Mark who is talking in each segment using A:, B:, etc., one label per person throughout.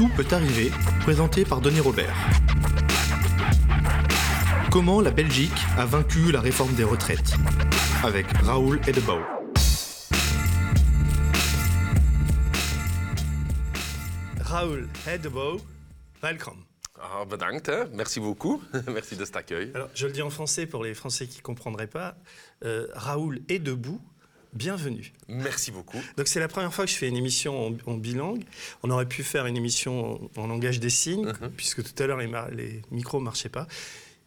A: Tout peut arriver, présenté par Denis Robert. Comment la Belgique a vaincu la réforme des retraites Avec Raoul Edebau.
B: Raoul Edebau, welcome.
C: Ah, bedankt, hein. merci beaucoup. merci de cet accueil.
B: Alors, je le dis en français pour les Français qui ne comprendraient pas. Euh, Raoul est debout. Bienvenue.
C: Merci beaucoup.
B: Donc c'est la première fois que je fais une émission en, en bilingue. On aurait pu faire une émission en, en langage des signes,
C: Mhm.
B: puisque tout à l'heure les, les micros ne marchaient pas.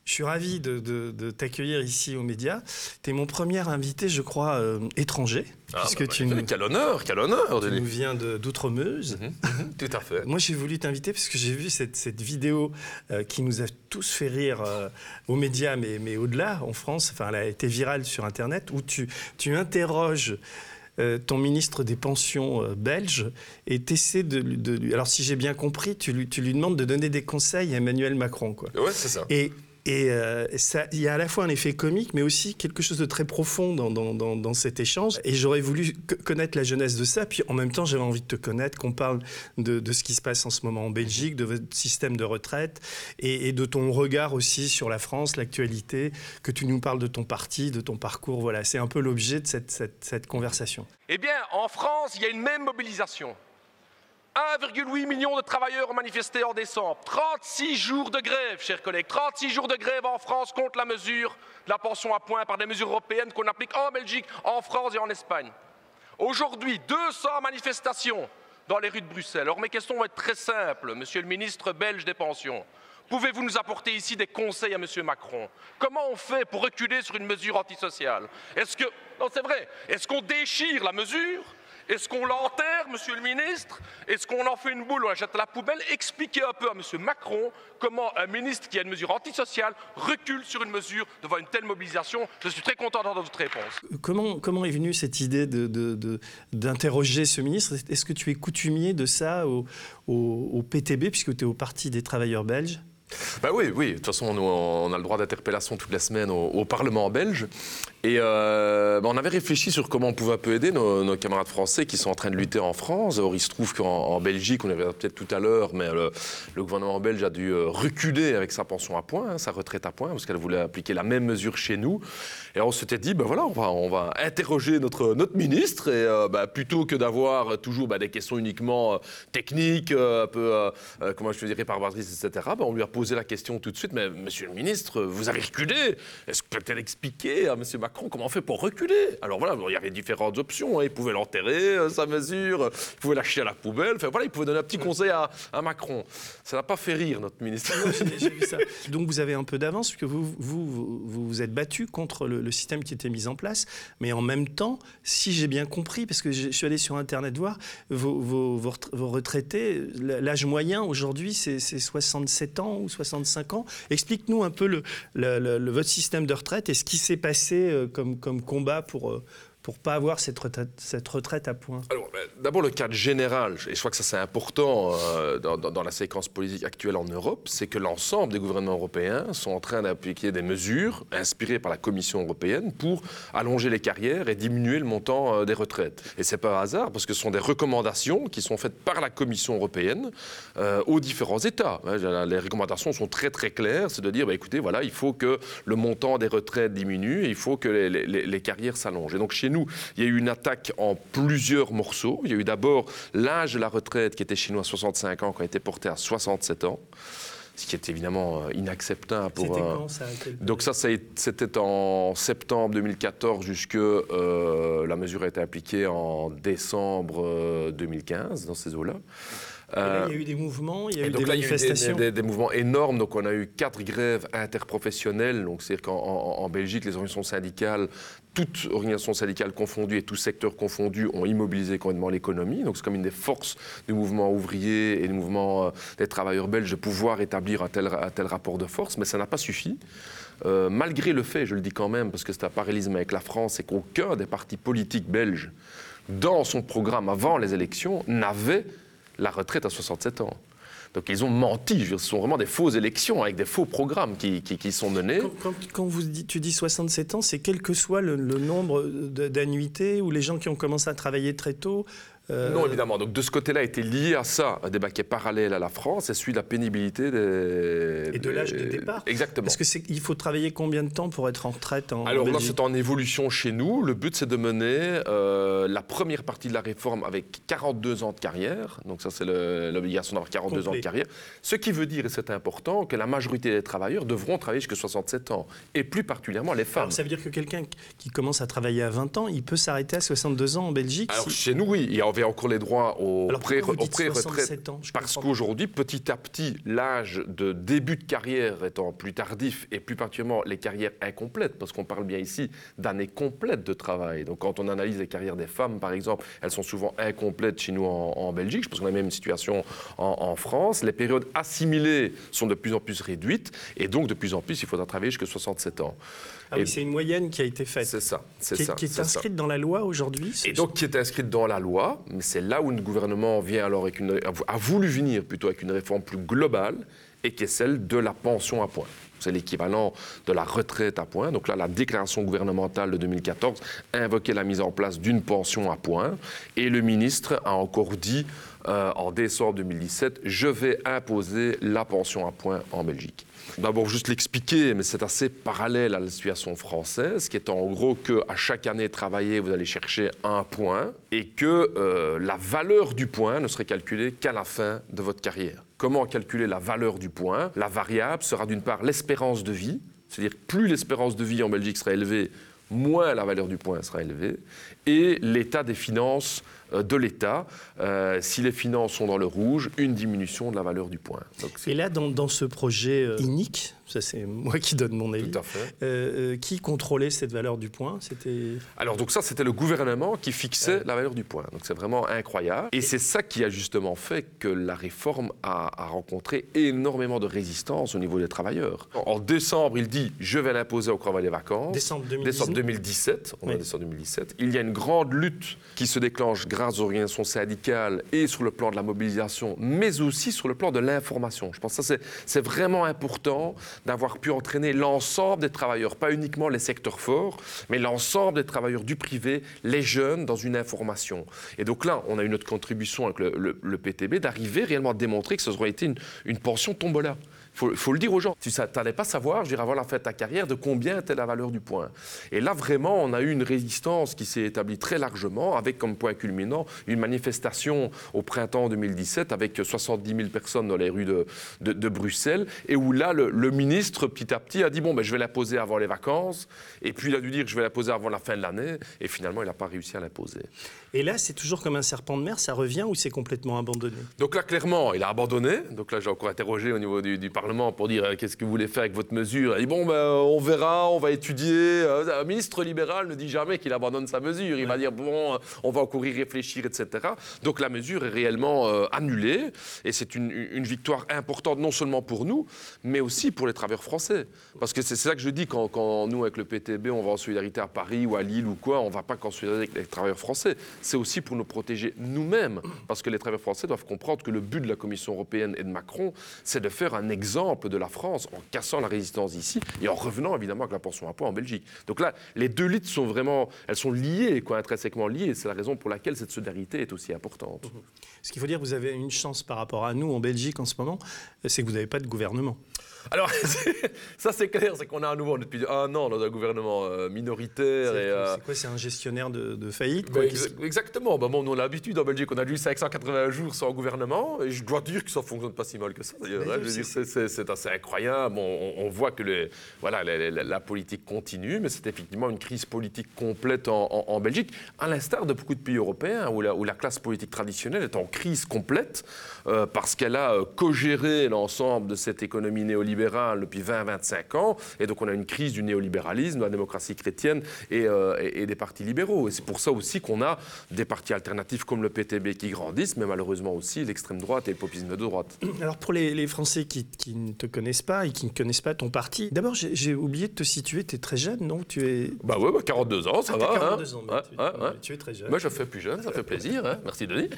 B: Je suis ravi de, de- de t'accueillir ici aux médias. Tu es mon premier invité, je crois, euh, étranger,
C: Ah,
B: puisque
C: bah,
B: tu,
C: bah,
B: nous,
C: Quel honneur, quel honneur,
B: tu nous viens d'Outremeuse.
C: Mhm, mhm, Tout à fait.
B: Moi, j'ai voulu t'inviter parce que j'ai vu cette, cette vidéo euh, qui nous a tous fait rire euh, aux médias, mais, mais au-delà, en France. Enfin, elle a été virale sur Internet, où tu, tu interroges euh, ton ministre des Pensions euh, belge et tu essaies de, lui- de. Alors, si j'ai bien compris, tu lui, tu lui demandes de donner des conseils à Emmanuel Macron. Quoi.
C: Ouais, c'est ça.
B: Et, et euh, il y a à la fois un effet comique, mais aussi quelque chose de très profond dans, dans, dans, cet échange. Et j'aurais voulu co- connaître la jeunesse de ça. Puis en même temps, j'avais envie de te connaître, qu'on parle de, de ce qui se passe en ce moment en Belgique, de votre système de retraite et, de ton regard aussi sur la France, l'actualité, que tu nous parles de ton parti, de ton parcours. Voilà, c'est un peu l'objet de cette, cette conversation.
D: Eh bien, en France, il y a une même mobilisation. 1,8 million de travailleurs ont manifesté en décembre. 36 jours de grève, chers collègues. 36 jours de grève en France contre la mesure de la pension à point par des mesures européennes qu'on applique en Belgique, en France et en Espagne. Aujourd'hui, 200 manifestations dans les rues de Bruxelles. Alors mes questions vont être très simples, monsieur le ministre belge des pensions. Pouvez-vous nous apporter ici des conseils à monsieur Macron? Comment on fait pour reculer sur une mesure antisociale? Est-ce que c'est vrai. Est-ce qu'on déchire la mesure Est-ce qu'on l'enterre, monsieur le ministre? Est-ce qu'on en fait une boule ou on la jette à la poubelle? Expliquez un peu à monsieur Macron comment un ministre qui a une mesure antisociale recule sur une mesure devant une telle mobilisation. Je suis très content d'entendre votre réponse.
B: Comment, comment est venue cette idée de- de- de- d'interroger ce ministre? Est-ce que tu es coutumier de ça au, au- au PTB, puisque tu es au Parti des travailleurs belges?
C: Bah oui, oui. De toute façon, nous, on a le droit d'interpellation toutes les semaines au, au Parlement belge. Et euh, bah, on avait réfléchi sur comment on pouvait un peu aider nos, camarades français qui sont en train de lutter en France. Or, il se trouve qu'en en Belgique, on avait peut-être tout à l'heure, mais le, gouvernement belge a dû euh, reculer avec sa pension à point, hein, sa retraite à point, parce qu'elle voulait appliquer la même mesure chez nous. Et on s'était dit, ben voilà, on va, interroger notre, ministre, et euh, bah, plutôt que d'avoir toujours des questions uniquement techniques, un peu, comment je dirais, réparatrices, etc., on lui a posé la question tout de suite, mais monsieur le ministre, vous avez reculé. Est-ce que peut-être expliquer à monsieur Macron comment on fait pour reculer? Alors voilà, il y avait différentes options. hein. Il pouvait l'enterrer, euh, sa mesure, il pouvait lâcher à la poubelle, enfin voilà, il pouvait donner un petit conseil à, à Macron. Ça n'a pas fait rire, notre ministre.
B: J'ai j'ai vu ça. Donc vous avez un peu d'avance, puisque vous vous, vous, vous vous êtes battu contre le, le système qui était mis en place. Mais en même temps, si j'ai bien compris, parce que je je suis allé sur Internet voir, vos, vos, vos retra- vos retraités, l'âge moyen aujourd'hui, c'est c'est 67 ans ou 65 ans. Explique-nous un peu le, le- le- le- votre système de retraite et ce qui s'est passé euh, comme, combat pour ne pour pas avoir cette retraite, cette retraite à point.
C: Ben, d'abord, le cadre général, et je crois que ça c'est important euh, dans, dans- la séquence politique actuelle en Europe, c'est que l'ensemble des gouvernements européens sont en train d'appliquer des mesures inspirées par la Commission européenne pour allonger les carrières et diminuer le montant euh, des retraites. Et c'est pas un hasard, parce que ce sont des recommandations qui sont faites par la Commission européenne euh, aux différents États. Hein, Les recommandations sont très très claires, c'est de dire, bah, écoutez, voilà, il faut que le montant des retraites diminue, et il faut que les- les carrières s'allongent. Et donc chez nous, il y a eu une attaque en plusieurs morceaux. Il y a eu d'abord l'âge de la retraite qui était chez nous à 65 ans, qui a été porté à 67 ans, ce qui est évidemment euh, inacceptable pour
B: C'était quand ça
C: donc ça, c'était en septembre 2014 jusque euh, la mesure a été appliquée en décembre euh, 2015 dans ces eaux-là.
B: Et là,
C: Euh,
B: il y a eu des mouvements, il y a
C: et
B: eu
C: donc
B: des
C: là, il y a eu des-
B: manifestations.
C: des, des mouvements énormes. Donc, on a eu quatre grèves interprofessionnelles. Donc, c'est-à-dire qu'en en- en Belgique, les organisations syndicales, toutes organisations syndicales confondues et tous secteurs confondus, ont immobilisé complètement l'économie. Donc, c'est comme une des forces du mouvement ouvrier et du mouvement euh, des travailleurs belges de pouvoir établir un tel, un tel rapport de force. Mais ça n'a pas suffi. Euh, malgré le fait, je le dis quand même, parce que c'est un parallélisme avec la France, c'est qu'aucun des partis politiques belges, dans son programme avant les élections, n'avait la retraite à 67 ans. Donc ils ont menti, ce sont vraiment des fausses élections avec des faux programmes qui, sont menés.
B: Quand, vous tu dis 67 ans, c'est quel que soit le, nombre d'annuités ou les gens qui ont commencé à travailler très tôt,
C: Non, évidemment. Donc de ce côté-là était lié à ça, un débat qui est parallèle à la France, et celui de la pénibilité des...
B: Et de l'âge de départ.
C: Exactement.
B: Parce que c'est, il faut travailler combien de temps pour être en retraite en
C: Alors là, c'est en évolution chez nous. Le but, c'est de mener euh, la première partie de la réforme avec 42 ans de carrière. Donc ça, c'est l'obligation d'avoir 42 ans de carrière. Ce qui veut dire, et c'est important, que la majorité des travailleurs devront travailler jusqu'à 67 ans. Et plus particulièrement les femmes.
B: Alors, ça veut dire que quelqu'un qui commence à travailler à 20 ans, il peut s'arrêter à 62 ans en Belgique
C: Alors
B: si-
C: chez nous, oui, il y avait encore les droits au
B: Alors, pourquoi
C: pré-
B: vous
C: au
B: dites
C: pré-retraite?
B: 67 ans? Je
C: Parce qu'aujourd'hui, petit à petit, l'âge de début de carrière étant plus tardif et plus particulièrement les carrières incomplètes, parce qu'on parle bien ici d'années complètes de travail. Donc quand on analyse les carrières des femmes, par exemple, elles sont souvent incomplètes chez nous en, en Belgique. Je pense qu'on a la même situation en, en France. Les périodes assimilées sont de plus en plus réduites et donc de plus en plus, il faudra travailler jusqu'à 67 ans.
B: Ah oui, c'est une moyenne qui a été faite,
C: C'est ça, c'est
B: qui,
C: ça.
B: qui est
C: ça.
B: inscrite dans la loi aujourd'hui.
C: Et donc qui est inscrite dans la loi, mais c'est là où le gouvernement vient alors avec une, a voulu venir plutôt avec une réforme plus globale et qui est celle de la pension à point. C'est l'équivalent de la retraite à point. Donc là, la déclaration gouvernementale de 2014 invoquait la mise en place d'une pension à point. Et le ministre a encore dit euh, en décembre 2017, je vais imposer la pension à point en Belgique. D'abord, juste l'expliquer, mais c'est assez parallèle à la situation française, qui est en gros qu'à chaque année travaillée, vous allez chercher un point et que euh, la valeur du point ne serait calculée qu'à la fin de votre carrière. Comment calculer la valeur du point? La variable sera d'une part l'espérance de vie, c'est-à-dire plus l'espérance de vie en Belgique sera élevée, moins la valeur du point sera élevée, et l'état des finances euh, de l'État. Euh, si les finances sont dans le rouge, une diminution de la valeur du point. Donc,
B: Et là, dans, dans ce projet euh, inique, ça c'est moi qui donne mon avis,
C: tout à fait.
B: euh, euh, qui contrôlait cette valeur du point? C'était
C: Alors donc ça, c'était le gouvernement qui fixait la valeur du point. Donc c'est vraiment incroyable. Et c'est ça qui a justement fait que la réforme a, a rencontré énormément de résistance au niveau des travailleurs. En décembre, il dit je vais l'imposer au travail des vacances.
B: décembre 2019.
C: Décembre 2017, on est
B: Oui.
C: en décembre 2017. Il y a une grande lutte qui se déclenche grâce aux organisations syndicales et sur le plan de la mobilisation, mais aussi sur le plan de l'information. Je pense que ça, c'est vraiment important d'avoir pu entraîner l'ensemble des travailleurs, pas uniquement les secteurs forts, mais l'ensemble des travailleurs du privé, les jeunes, dans une information. Et donc là, on a eu notre contribution avec le, PTB d'arriver réellement à démontrer que ce aurait été une pension tombola. Faut, faut le dire aux gens. Tu n'allais pas savoir, je dirais, avant la fin de ta carrière, de combien était la valeur du point. Et là, vraiment, on a eu une résistance qui s'est établie très largement, avec comme point culminant une manifestation au printemps 2017 avec 70 000 personnes dans les rues de, Bruxelles, et où là, le, ministre, petit à petit, a dit, bon, ben, je vais l'imposer avant les vacances, et puis il a dû dire, je vais l'imposer avant la fin de l'année, et finalement, il n'a pas réussi à l'imposer.
B: Et là, c'est toujours comme un serpent de mer, ça revient ou c'est complètement abandonné?
C: Donc là, clairement, il a abandonné. Donc là, j'ai encore interrogé au niveau du, Parlement pour dire euh, qu'est-ce que vous voulez faire avec votre mesure? Il dit bon, ben, on verra, on va étudier. Euh, Un ministre libéral ne dit jamais qu'il abandonne sa mesure. Il va dire bon, euh, on va encore y réfléchir, etc. Donc la mesure est réellement annulée. Et c'est une, victoire importante, non seulement pour nous, mais aussi pour les travailleurs français. Parce que c'est c'est ça que je dis quand, quand nous, avec le PTB, on va en solidarité à Paris ou à Lille ou quoi, on ne va pas qu'en solidarité avec les travailleurs français. C'est aussi pour nous protéger nous-mêmes. Parce que les travailleurs français doivent comprendre que le but de la Commission européenne et de Macron, c'est de faire un exemple de la France en cassant la résistance ici et en revenant évidemment avec la pension à point en Belgique. Donc là, les deux luttes sont vraiment, elles sont liées, intrinsèquement liées. C'est la raison pour laquelle cette solidarité est aussi importante.
B: Ce qu'il faut dire, vous avez une chance par rapport à nous en Belgique en ce moment, c'est que vous n'avez pas de gouvernement.
C: Alors, ça c'est clair, c'est qu'on a à nouveau depuis un an dans un gouvernement euh, minoritaire.
B: C'est
C: euh,
B: c'est quoi C'est un gestionnaire de, de faillite quoi,
C: exa-
B: qui-
C: exactement. Ben, bon, nous, on a l'habitude en Belgique, on a eu 580 jours sans gouvernement. Et je dois dire que ça fonctionne pas si mal que ça. d'ailleurs, hein. c'est- assez incroyable. On, on voit que les- voilà, la, politique continue, mais c'est effectivement une crise politique complète en, en- en Belgique, à l'instar de beaucoup de pays européens où la, où la classe politique traditionnelle est en crise complète euh, parce qu'elle a euh, co-géré l'ensemble de cette économie néolibérale depuis 20-25 ans. Et donc, on a une crise du néolibéralisme, de la démocratie chrétienne et, euh, et- et des partis libéraux. Et c'est pour ça aussi qu'on a des partis alternatifs comme le PTB qui grandissent, mais malheureusement aussi l'extrême droite et le populisme de droite.
B: Alors pour les, les Français qui, qui ne te connaissent pas et qui ne connaissent pas ton parti, d'abord j'ai oublié de te situer, tu es très jeune, donc tu es...
C: Bah ouais, bah 42 ans, ça
B: Ah,
C: va.
B: t'as
C: hein.
B: 42 ans, mais
C: Ouais,
B: tu,
C: ouais, ouais.
B: tu es très jeune.
C: Moi, je fais plus jeune, ça fait plaisir. hein. Merci, Denis.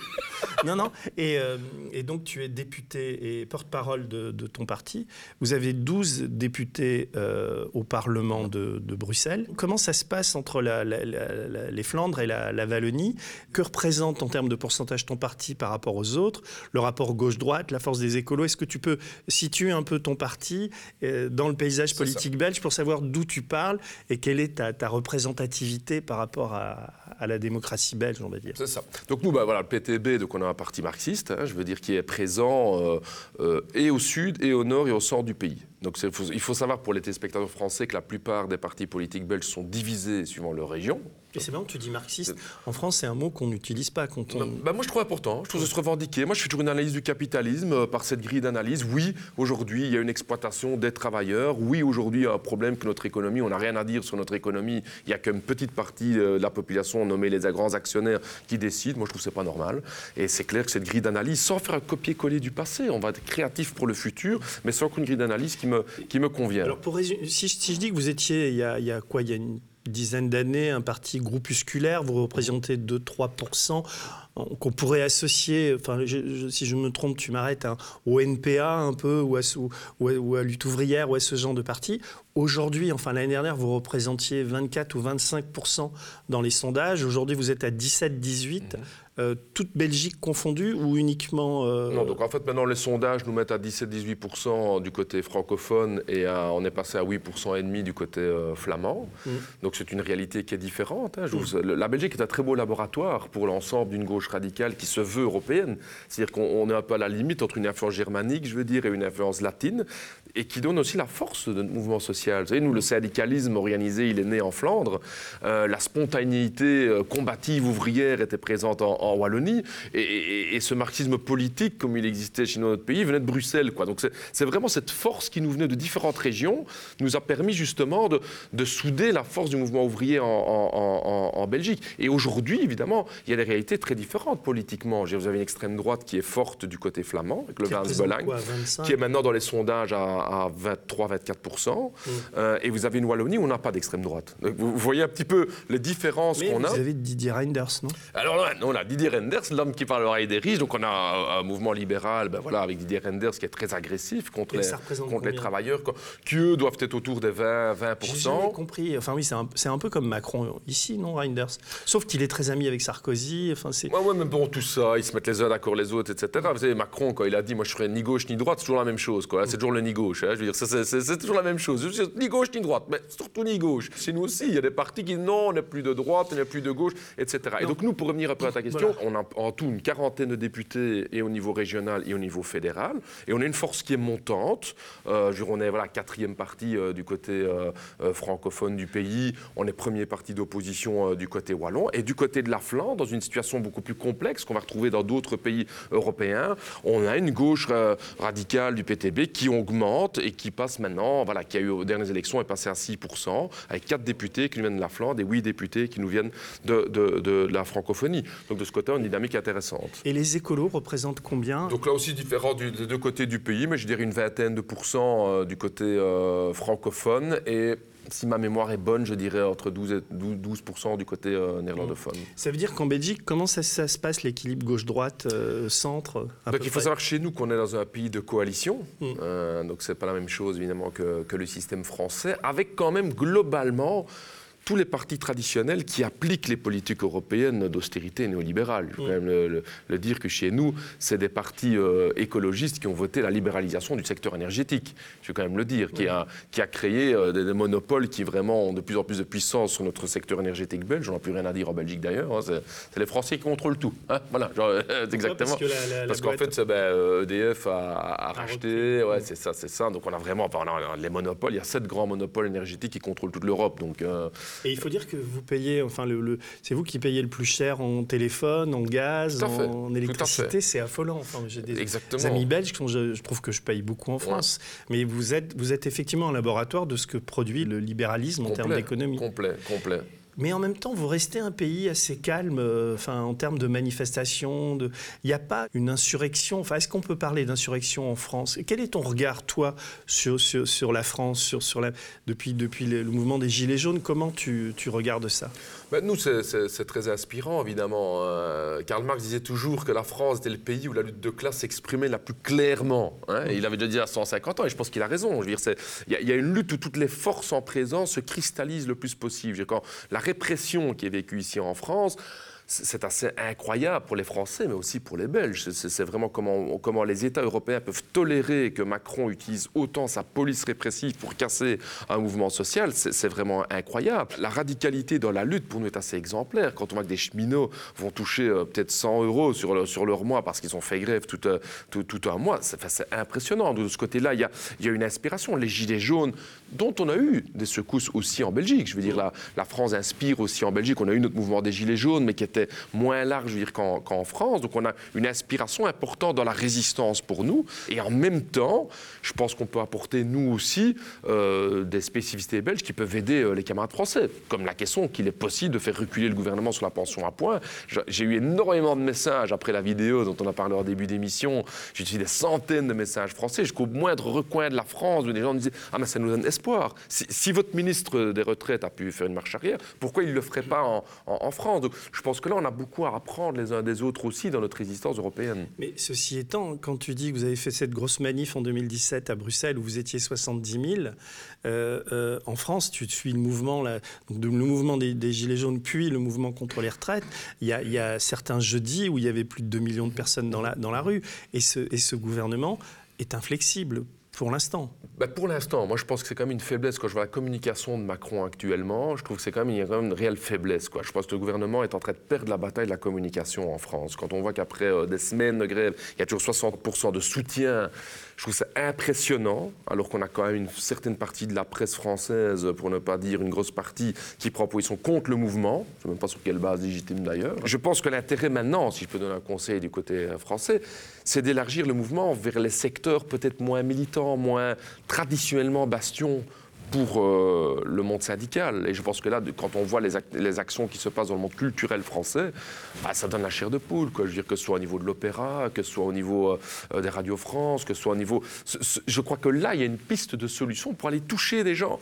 B: Non, non. Et, euh, et donc, tu es député et porte-parole de, de ton parti. Vous Vous avez 12 députés euh, au Parlement de, de, Bruxelles. Comment ça se passe entre la, la, la, les Flandres et la, Wallonie? Que représente en termes de pourcentage ton parti par rapport aux autres? Le rapport gauche-droite, la force des écolos Est-ce que tu peux situer un peu ton parti euh, dans le paysage politique belge pour savoir d'où tu parles et quelle est ta, ta représentativité par rapport à, à, la démocratie belge, on va dire?
C: C'est ça. Donc nous, bah, voilà, le PTB, donc on a un parti marxiste, hein, je veux dire, qui est présent euh, euh, et au sud, et au nord, et au centre du pays. Donc il faut savoir pour les téléspectateurs français que la plupart des partis politiques belges sont divisés suivant leur région.
B: Et c'est marrant, tu dis marxiste. En France, c'est un mot qu'on n'utilise pas quand on.
C: Bah, moi, je trouve important. Je trouve que se revendiquer. Moi, je fais toujours une analyse du capitalisme euh, par cette grille d'analyse. Oui, aujourd'hui, il y a une exploitation des travailleurs. Oui, aujourd'hui, il y a un problème que notre économie, on n'a rien à dire sur notre économie. Il n'y a qu'une petite partie euh, de la population, nommée les grands actionnaires, qui décide. Moi, je trouve que c'est pas normal. Et c'est clair que cette grille d'analyse, sans faire un copier-coller du passé, on va être créatif pour le futur, mais sans qu'une grille d'analyse qui me, qui me convienne.
B: Alors, pour résumer, si, si, je dis que vous étiez, il y a, il y a quoi Il y a une dizaine d'années, un parti groupusculaire, vous représentez 2-3% qu'on pourrait associer, enfin, si je me trompe, tu m'arrêtes, hein, au NPA un peu, ou à, ou, ou à, Lutte ouvrière, ou à ce genre de parti. Aujourd'hui, enfin l'année dernière, vous représentiez 24 ou 25% dans les sondages. Aujourd'hui, vous êtes à 17-18. Mmh. Euh, toute Belgique confondue ou uniquement
C: euh... Non, donc en fait maintenant les sondages nous mettent à 17-18% du côté francophone et à, on est passé à 8% et demi du côté euh, flamand. Mmh. Donc c'est une réalité qui est différente. Hein. Vous, mmh. La Belgique est un très beau laboratoire pour l'ensemble d'une gauche radicale qui se veut européenne. C'est-à-dire qu'on est un peu à la limite entre une influence germanique, je veux dire, et une influence latine, et qui donne aussi la force de notre mouvement social. Vous savez, nous, le syndicalisme organisé, il est né en Flandre. La spontanéité combative ouvrière était présente en, en Wallonie, et, et, et, ce marxisme politique, comme il existait chez notre pays, venait de Bruxelles. Quoi. Donc c'est vraiment cette force qui nous venait de différentes régions, nous a permis justement de, de souder la force du mouvement ouvrier en, en, en Belgique. Et aujourd'hui, évidemment, il y a des réalités très différentes politiquement. Vous avez une extrême droite qui est forte du côté flamand, avec le Vance Belang, qui est maintenant dans les sondages à, à 23-24%. Mm. Euh, et vous avez une Wallonie où on n'a pas d'extrême droite. Donc vous voyez un petit peu les différences qu'on a.
B: Vous avez Didier Reinders, non?
C: Alors là, on a Didier Reinders, l'homme qui parle l'oreille des riches. Donc on a un, un mouvement libéral, ben voilà, avec Didier Reinders qui est très agressif contre, les, contre les, travailleurs, qui eux doivent être autour des 20, 20%.
B: J'ai compris. Enfin oui, c'est un, un, peu comme Macron ici, non, Reinders? Sauf qu'il est très ami avec Sarkozy. Enfin, c'est.
C: Ouais, ouais, mais bon, tout ça, ils se mettent les uns d'accord les autres, etc. Vous savez, Macron, quand il a dit, moi je serai ni gauche ni droite, c'est toujours la même chose. Quoi. C'est toujours le ni gauche. Hein. Je veux dire, c'est toujours la même chose. Ni gauche ni droite, mais surtout ni gauche. Chez nous aussi, il y a des partis qui disent non, on n'est plus de droite, on n'est plus de gauche, etc. Et donc nous, pour revenir peu à ta question, on a en tout une quarantaine de députés et au niveau régional et au niveau fédéral. Et on a une force qui est montante. Euh, on est voilà, quatrième parti euh, du côté euh, francophone du pays. On est premier parti d'opposition du côté wallon. Et du côté de la Flandre, dans une situation beaucoup plus complexe qu'on va retrouver dans d'autres pays européens, on a une gauche radicale du PTB qui augmente et qui passe maintenant, voilà, qui a eu aux dernières élections, est passé à 6%, avec 4 députés qui nous viennent de la Flandre et 8 députés qui nous viennent de, la francophonie. Côté, une dynamique intéressante.
B: Et les écolos représentent combien?
C: Donc là aussi différent du, des deux côtés du pays, mais je dirais une vingtaine de pourcents euh, du côté euh, francophone et si ma mémoire est bonne, je dirais entre 12 et 12, 12 du côté euh, néerlandophone.
B: Ça veut dire qu'en Belgique, comment ça, ça se passe l'équilibre gauche-droite, euh, centre
C: Donc il faut près? savoir chez nous qu'on est dans un pays de coalition, mm. euh, donc c'est pas la même chose évidemment que, que le système français, avec quand même globalement tous les partis traditionnels qui appliquent les politiques européennes d'austérité néolibérale. Je veux mmh. même le, le, le, dire que chez nous, c'est des partis euh, écologistes qui ont voté la libéralisation du secteur énergétique. Je veux quand même le dire, qui, a, qui a créé euh, des, des, monopoles qui vraiment ont de plus en plus de puissance sur notre secteur énergétique belge. On n'a plus rien à dire en Belgique d'ailleurs. Hein. C'est les Français qui contrôlent tout. Hein voilà, exactement. Parce qu'en fait, ben, EDF a, a, a racheté. Ouais, c'est ça, c'est ça. Donc on a vraiment, on a les monopoles. Il y a sept grands monopoles énergétiques qui contrôlent toute l'Europe. Donc euh,
B: et il faut dire que vous payez, enfin, le, le c'est vous qui payez le plus cher en téléphone, en gaz, en, électricité. C'est affolant. Enfin, j'ai des amis belges je, je, trouve que je paye beaucoup en France. Ouais. Mais vous êtes, vous êtes effectivement un laboratoire de ce que produit le libéralisme
C: complet,
B: en termes d'économie.
C: Complet, complet.
B: Mais en même temps, vous restez un pays assez calme euh, enfin, en termes de manifestations. De... Il n'y a pas une insurrection. Enfin, Est-ce qu'on peut parler d'insurrection en France? Quel est ton regard, toi, sur, sur, sur la France sur, sur la... depuis, depuis le, mouvement des Gilets jaunes? Comment tu, tu regardes ça?
C: Ben, Nous, c'est très inspirant, évidemment. Euh, Karl Marx disait toujours que la France était le pays où la lutte de classe s'exprimait la plus clairement. Hein. il avait déjà dit à 150 ans, et je pense qu'il a raison. Il y, a une lutte où toutes les forces en présence se cristallisent le plus possible. Quand la répression qui est vécue ici en France, c'est assez incroyable pour les Français, mais aussi pour les Belges. C'est vraiment comment, les États européens peuvent tolérer que Macron utilise autant sa police répressive pour casser un mouvement social. C'est vraiment incroyable. La radicalité dans la lutte, pour nous, est assez exemplaire. Quand on voit que des cheminots vont toucher euh, peut-être 100 euros sur, leur mois parce qu'ils ont fait grève tout, euh, un mois, c'est impressionnant. De ce côté-là, il y a, y a, une inspiration. Les gilets jaunes, dont on a eu des secousses aussi en Belgique. Je veux dire, la, la France inspire aussi en Belgique. On a eu notre mouvement des gilets jaunes, mais qui est moins large je veux dire, qu'en France. Donc on a une inspiration importante dans la résistance pour nous. Et en même temps, je pense qu'on peut apporter, nous aussi, euh, des spécificités belges qui peuvent aider euh, les camarades français. Comme la question qu'il est possible de faire reculer le gouvernement sur la pension à point. J'ai eu énormément de messages après la vidéo dont on a parlé au début d'émission. J'ai reçu des centaines de messages français jusqu'au moindre recoin de la France où des gens me disaient Ah, mais ça nous donne espoir. Si, votre ministre des Retraites a pu faire une marche arrière, pourquoi il ne le ferait pas en, France? Je pense que là, on a beaucoup à apprendre les uns des autres aussi dans notre résistance européenne.
B: Mais ceci étant, quand tu dis que vous avez fait cette grosse manif en 2017 à Bruxelles où vous étiez 70 000, euh, euh, en France, tu suis le mouvement, le mouvement des, Gilets jaunes, puis le mouvement contre les retraites. Il y, a, certains jeudis où il y avait plus de 2 millions de personnes dans la, rue. Et ce gouvernement est inflexible pour l'instant
C: bah, Pour l'instant, moi je pense que c'est quand même une faiblesse. Quand je vois la communication de Macron actuellement, je trouve que c'est quand, même, quand même une réelle faiblesse. Quoi. Je pense que le gouvernement est en train de perdre la bataille de la communication en France. Quand on voit qu'après euh, des semaines de grève, il y a toujours 60% de soutien je trouve ça impressionnant, alors qu'on a quand même une certaine partie de la presse française, pour ne pas dire une grosse partie, qui prend position contre le mouvement. Je ne sais même pas sur quelle base légitime d'ailleurs. Je pense que l'intérêt maintenant, si je peux donner un conseil du côté français, c'est d'élargir le mouvement vers les secteurs peut-être moins militants, moins traditionnellement bastions pour euh, le monde syndical. Et je pense que là, quand on voit les, les, actions qui se passent dans le monde culturel français, bah, ça donne la chair de poule. Quoi. Je veux que ce soit au niveau de l'opéra, que ce soit au niveau euh, euh, des radios France, que ce soit au niveau... Je crois que là, il y a une piste de solution pour aller toucher des gens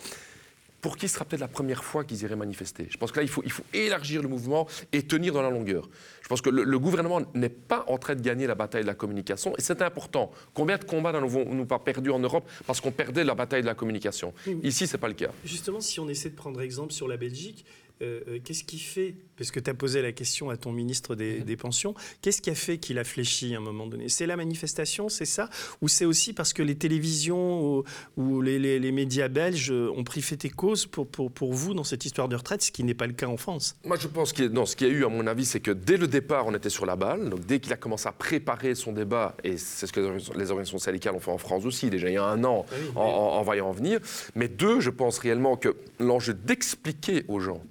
C: pour qui ce sera peut-être la première fois qu'ils iraient manifester. Je pense que là, il faut, il faut élargir le mouvement et tenir dans la longueur. Pense que le, gouvernement n'est pas en train de gagner la bataille de la communication, et c'est important. Combien de combats n'avons-nous pas perdus en Europe parce qu'on perdait la bataille de la communication? Ici, ce n'est pas le cas.
B: Justement, si on essaie de prendre exemple sur la Belgique, euh, euh, qu'est-ce qui fait, parce que tu as posé la question à ton ministre des, mhm. pensions, qu'est-ce qui a fait qu'il a fléchi à un moment donné? C'est la manifestation, c'est ça? Ou c'est aussi parce que les télévisions ou, les, médias belges ont pris fait et cause pour, pour, pour, vous dans cette histoire de retraite, ce qui n'est pas le cas en France?
C: Moi, je pense que ce qu'il y a eu, à mon avis, c'est que dès le départ, on était sur la balle. Donc, dès qu'il a commencé à préparer son débat, et c'est ce que les organisations syndicales ont fait en France aussi, déjà il y a un an, ah en, en, en voyant venir. Mais deux, je pense réellement que l'enjeu d'expliquer aux gens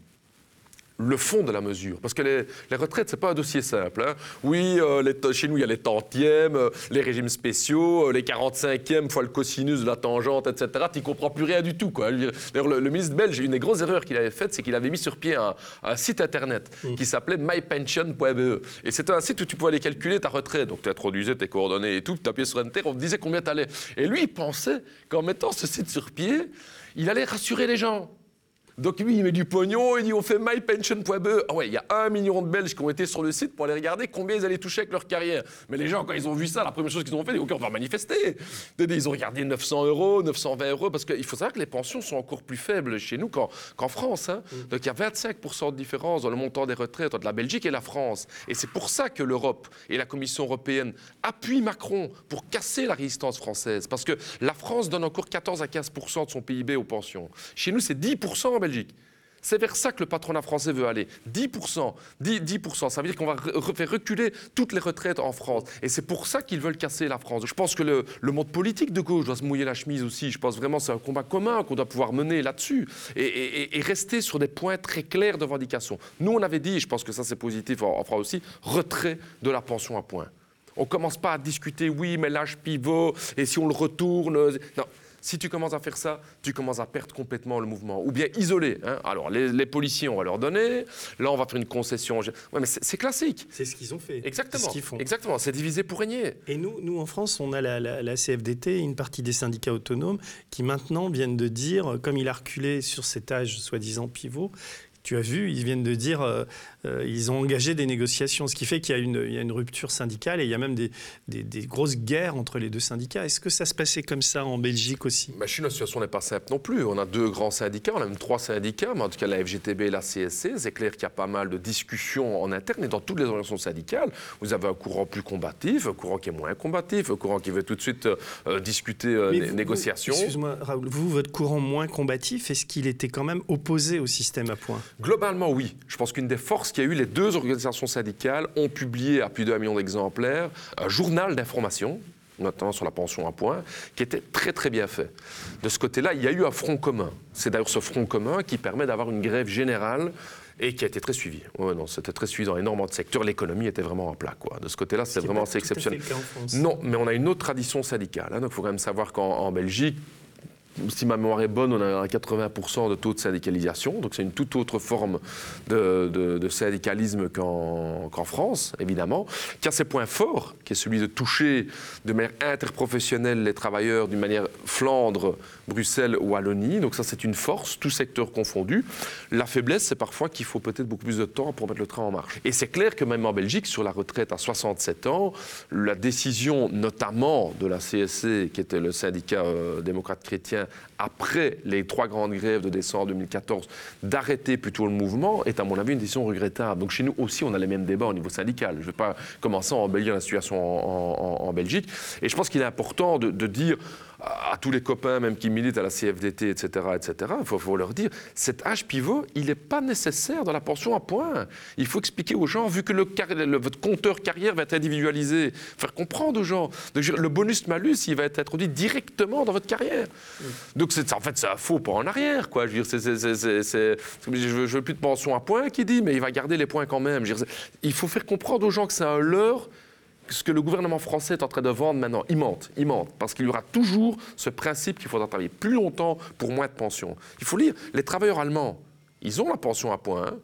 C: le fond de la mesure. Parce que les, les retraites, ce n'est pas un dossier simple. Hein. Oui, euh, les, chez nous, il y a les tantièmes, euh, les régimes spéciaux, euh, les 45e fois le cosinus de la tangente, etc. Tu n'y comprends plus rien du tout. D'ailleurs, le, ministre belge, une des grosses erreurs qu'il avait faites, c'est qu'il avait mis sur pied un, site internet mmh. qui s'appelait mypension.be. Et c'était un site où tu pouvais aller calculer ta retraite. Donc tu introduisais tes coordonnées et tout, tu appuyais sur Enter, on te disait combien tu allais. Et lui, il pensait qu'en mettant ce site sur pied, il allait rassurer les gens. Donc lui, il met du pognon, il dit on fait mypension.be. Ah ouais, il y a un million de Belges qui ont été sur le site pour aller regarder combien ils allaient toucher avec leur carrière. Mais les gens, quand ils ont vu ça, la première chose qu'ils ont fait, c'est OK, on va manifester. Ils ont regardé 900 euros, 920 euros, parce qu'il faut savoir que les pensions sont encore plus faibles chez nous qu'en France. Hein. Mm. Donc il y a 25% de différence dans le montant des retraites entre la Belgique et la France. Et c'est pour ça que l'Europe et la Commission européenne appuient Macron pour casser la résistance française. Parce que la France donne encore 14 à 15% de son PIB aux pensions. Chez nous, c'est 10% C'est vers ça que le patronat français veut aller. 10%, 10, ça veut dire qu'on va faire reculer toutes les retraites en France. Et c'est pour ça qu'ils veulent casser la France. Je pense que le, monde politique de gauche doit se mouiller la chemise aussi. Je pense vraiment que c'est un combat commun qu'on doit pouvoir mener là-dessus et, rester sur des points très clairs de revendication. Nous, on avait dit, je pense que ça c'est positif en, France aussi, retrait de la pension à point. On commence pas à discuter, oui, mais l'âge pivot, et si on le retourne. Non Si tu commences à faire ça, tu commences à perdre complètement le mouvement. Ou bien isoler. hein. Alors, les, les policiers, on va leur donner. Là, on va faire une concession. Ouais, mais c'est classique.
B: C'est ce qu'ils ont fait.
C: Exactement.
B: C'est ce qu'ils font.
C: Exactement. C'est divisé pour régner.
B: Et nous, nous, en France, on a la, la- la CFDT, une partie des syndicats autonomes, qui maintenant viennent de dire, comme il a reculé sur cet âge soi-disant pivot, tu as vu, ils viennent de dire, euh, euh, ils ont engagé des négociations, ce qui fait qu'il y, a une- il y a une rupture syndicale et il y a même des, des- des grosses guerres entre les deux syndicats. Est-ce que ça se passait comme ça en Belgique aussi?
C: Ma Chine, la situation n'est pas simple non plus. On a deux grands syndicats, on a même trois syndicats, mais en tout cas la FGTB et la CSC. C'est clair qu'il y a pas mal de discussions en interne et dans toutes les organisations syndicales. Vous avez un courant plus combatif, un courant qui est moins combatif, un courant qui veut tout de suite euh, euh, discuter
B: vous-
C: négociations.
B: Excuse-moi, Raoul, vous, votre courant moins combatif, est-ce qu'il était quand même opposé au système à points
C: Globalement, oui. Je pense qu'une des forces qu'il y a eu, les deux organisations syndicales ont publié à plus d'un million d'exemplaires un journal d'information notamment sur la pension à points, qui était très très bien fait. De ce côté-là, il y a eu un front commun. C'est d'ailleurs ce front commun qui permet d'avoir une grève générale et qui a été très suivi. Ouais, non, c'était très suivi dans énormément de secteurs. L'économie était vraiment en plat. Quoi. De ce côté-là, c'est
B: C'est
C: vraiment assez
B: à
C: exceptionnel. Non, mais on a une autre tradition syndicale. hein. donc il faut quand même savoir qu'en en Belgique, si ma mémoire est bonne, on a un 80% de taux de syndicalisation. Donc c'est une toute autre forme de, syndicalisme qu'en qu'en France, évidemment, qui a ses points forts, qui est celui de toucher de manière interprofessionnelle les travailleurs d'une manière Flandre, Bruxelles, Wallonie. Donc ça c'est une force, tout secteur confondu. La faiblesse, c'est parfois qu'il faut peut-être beaucoup plus de temps pour mettre le train en marche. Et c'est clair que même en Belgique, sur la retraite à 67 ans, la décision notamment de la CSC, qui était le syndicat euh, démocrate chrétien, après les trois grandes grèves de décembre 2014, d'arrêter plutôt le mouvement, est à mon avis une décision regrettable. Donc chez nous aussi, on a les mêmes débats au niveau syndical. Je ne vais pas commencer à embellir la situation en, Belgique. Et je pense qu'il est important de dire à, à tous les copains, même qui militent à la CFDT, etc., etc., il faut, faut leur dire, cet âge pivot, il n'est pas nécessaire dans la pension à points. Il faut expliquer aux gens, vu que le, car- le- votre compteur carrière va être individualisé, faire comprendre aux gens. Donc, le bonus-malus, il va être introduit directement dans votre carrière. Donc, en fait, c'est un faux pas en arrière, quoi. Je veux dire, je, veux, je veux plus de pension à points, qui dit, mais il va garder les points quand même. Dire, il faut faire comprendre aux gens que c'est un leurre ce que le gouvernement français est en train de vendre maintenant, il mente, il mente, parce qu'il y aura toujours ce principe qu'il faudra travailler plus longtemps pour moins de pension. Il faut lire, les travailleurs allemands, ils ont la pension à point, hein.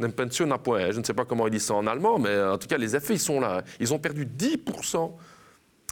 C: une pension à point, je ne sais pas comment ils disent ça en allemand, mais en tout cas les effets, ils sont là. hein. Ils ont perdu 10%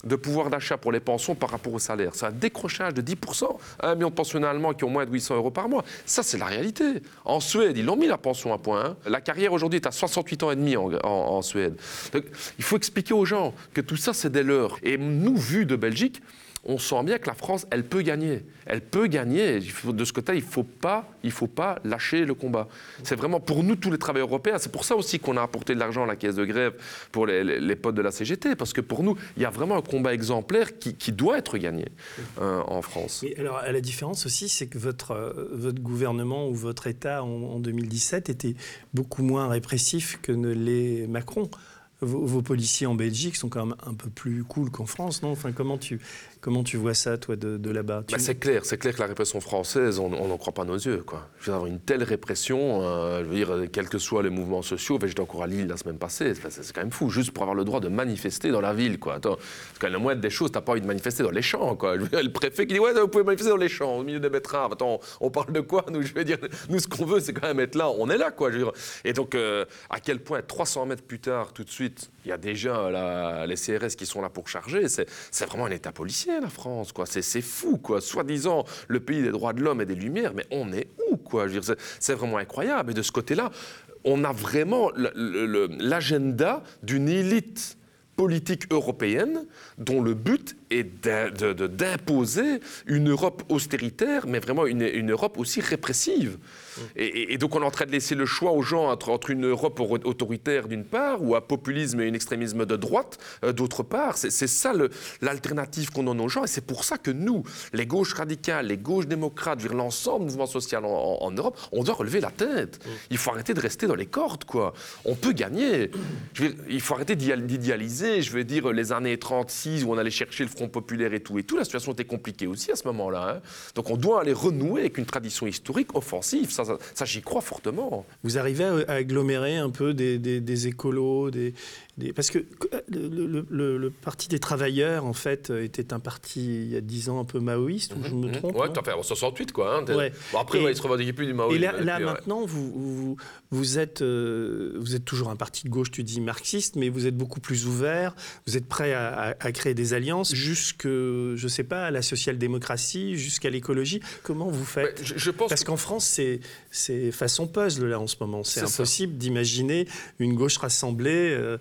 C: de pouvoir d'achat pour les pensions par rapport au salaire. C'est un décrochage de 10%. Un million de pensionnés allemands qui ont moins de 800 euros par mois. Ça, c'est la réalité. En Suède, ils l'ont mis la pension à point. La carrière aujourd'hui est à 68 ans et demi en Suède. Donc, il faut expliquer aux gens que tout ça, c'est des leurs. Et nous, vu de Belgique, on sent bien que la France, elle peut gagner. Elle peut gagner. De ce côté, il ne faut, pas- faut pas lâcher le combat. C'est vraiment pour nous, tous les travailleurs européens. C'est pour ça aussi qu'on a apporté de l'argent à la caisse de grève pour les, potes de la CGT. Parce que pour nous, il y a vraiment un combat exemplaire qui, doit être gagné euh, en France.
B: Mais alors, la différence aussi, c'est que votre, euh, gouvernement ou votre État en, en 2017 était beaucoup moins répressif que ne l'est Macron. Vos policiers en Belgique sont quand même un peu plus cool qu'en France, non? Enfin, comment tu, comment tu vois ça, toi, de, de là-bas? Tu-
C: Bah, c'est clair, c'est clair que la répression française, on n'en croit pas nos yeux. Quoi. Je veux avoir une telle répression, euh, je veux dire, quels que soient les mouvements sociaux, enfin, j'étais encore à Lille la semaine passée, c'est c'est quand même fou, juste pour avoir le droit de manifester dans la ville. Quoi. Attends, quand même la moindre des choses, t'as pas envie de manifester dans les champs. Quoi. Je veux dire, le préfet qui dit Ouais, vous pouvez manifester dans les champs, au milieu des betteraves. Attends, on parle de quoi nous, je veux dire, nous, ce qu'on veut, c'est quand même être là, on est là. Quoi, je veux dire. Et donc, euh, à quel point, 300 mètres plus tard, tout de suite, il y a déjà la- les CRS qui sont là pour charger. C'est vraiment un État policier, la France. quoi. C'est c'est fou, quoi. Soi-disant le pays des droits de l'homme et des lumières, mais on est où, quoi? C'est- C'est vraiment incroyable. Et de ce côté-là, on a vraiment l'agenda d'une élite politique européenne dont le but de- d'imposer une Europe austéritaire, mais vraiment une, une Europe aussi répressive. Et, et- et donc on est en train de laisser le choix aux gens entre, entre une Europe au- autoritaire d'une part, ou un populisme et un extrémisme de droite euh, d'autre part. C'est ça l'alternative qu'on donne aux gens, et c'est pour ça que nous, les gauches radicales, les gauches démocrates, l'ensemble du mouvement social en, en- en Europe, on doit relever la tête. Il faut arrêter de rester dans les cordes, quoi. On peut gagner. Je veux dire, il faut arrêter d'idéal- d'idéaliser je veux dire, les années 36 où on allait chercher le Front populaire et tout et tout, la situation était compliquée aussi à ce moment-là. hein. Donc on doit aller renouer avec une tradition historique offensive, ça, ça- ça, j'y crois fortement.
B: Vous arrivez à, agglomérer un peu des, des- des écolos, des, des- parce que euh, le, le- le- le Parti des travailleurs, en fait, euh, était un parti, il y a dix ans, un peu maoïste, ou je me trompe
C: Mhm. Ouais,
B: non?
C: tout à fait, en 68 quoi. hein.
B: Ouais.
C: Bon, après,
B: Et-
C: ouais, il se revendiquait plus du maoïsme.
B: Et là, là,
C: puis, ouais.
B: maintenant, vous, vous, vous êtes, euh, vous êtes toujours un parti de gauche, tu dis marxiste, mais vous êtes beaucoup plus ouvert, vous êtes prêt à, à- à créer des alliances, jusque, je sais pas, à la social-démocratie, jusqu'à l'écologie. Comment vous faites
C: je, je pense
B: Parce qu'en France, c'est, façon puzzle, là, en ce moment. C'est impossible d'imaginer une gauche rassemblée. euh,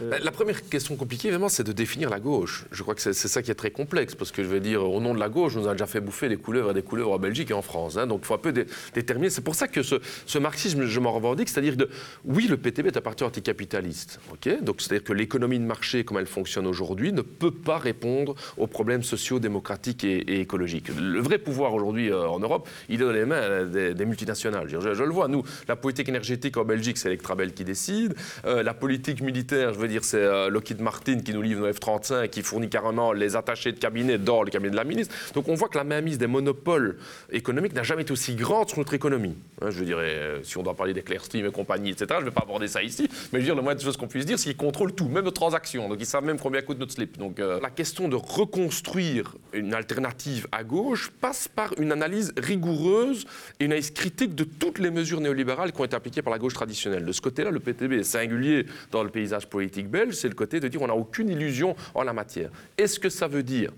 C: La la première question compliquée, vraiment, c'est de définir la gauche. Je crois que c'est c'est ça qui est très complexe, parce que je veux dire, au nom de la gauche, on nous a déjà fait bouffer des couleuvres et des couleuvres en Belgique et en France. hein. donc il faut un peu dé- déterminer. C'est pour ça que ce, ce marxisme, je m'en revendique, c'est-à-dire de, oui, le PTB est un parti anticapitaliste. donc c'est-à-dire que l'économie de marché, comme elle fonctionne aujourd'hui, ne peut pas répondre aux problèmes sociaux, démocratiques et, écologiques. Le vrai pouvoir aujourd'hui euh, en Europe, il est dans les mains euh, des, multinationales. Je, le vois, nous, la politique énergétique en Belgique, c'est Electrabel qui décide. Euh, la politique militaire, je veux dire, c'est euh, Lockheed Martin qui nous livre nos F-35 et qui fournit carrément les attachés de cabinet dans le cabinet de la ministre. Donc on voit que la mainmise des monopoles économiques n'a jamais été aussi grande sur notre économie. Hein, je euh, si on doit parler et compagnie, etc., je ne vais pas aborder ça ici, mais je veux dire, le moins de choses qu'on puisse dire, c'est qu'ils contrôlent tout, même nos transactions. Donc ils savent même combien coûte notre slip. Donc euh, la question de reconstruire une alternative à gauche passe par une analyse rigoureuse et une analyse critique de toutes les mesures néolibérales qui ont été appliquées par la gauche traditionnelle. De ce côté-là, le PTB est singulier dans le paysage politique belge, c'est le côté de dire on n'a aucune illusion en la matière. Est-ce que ça veut dire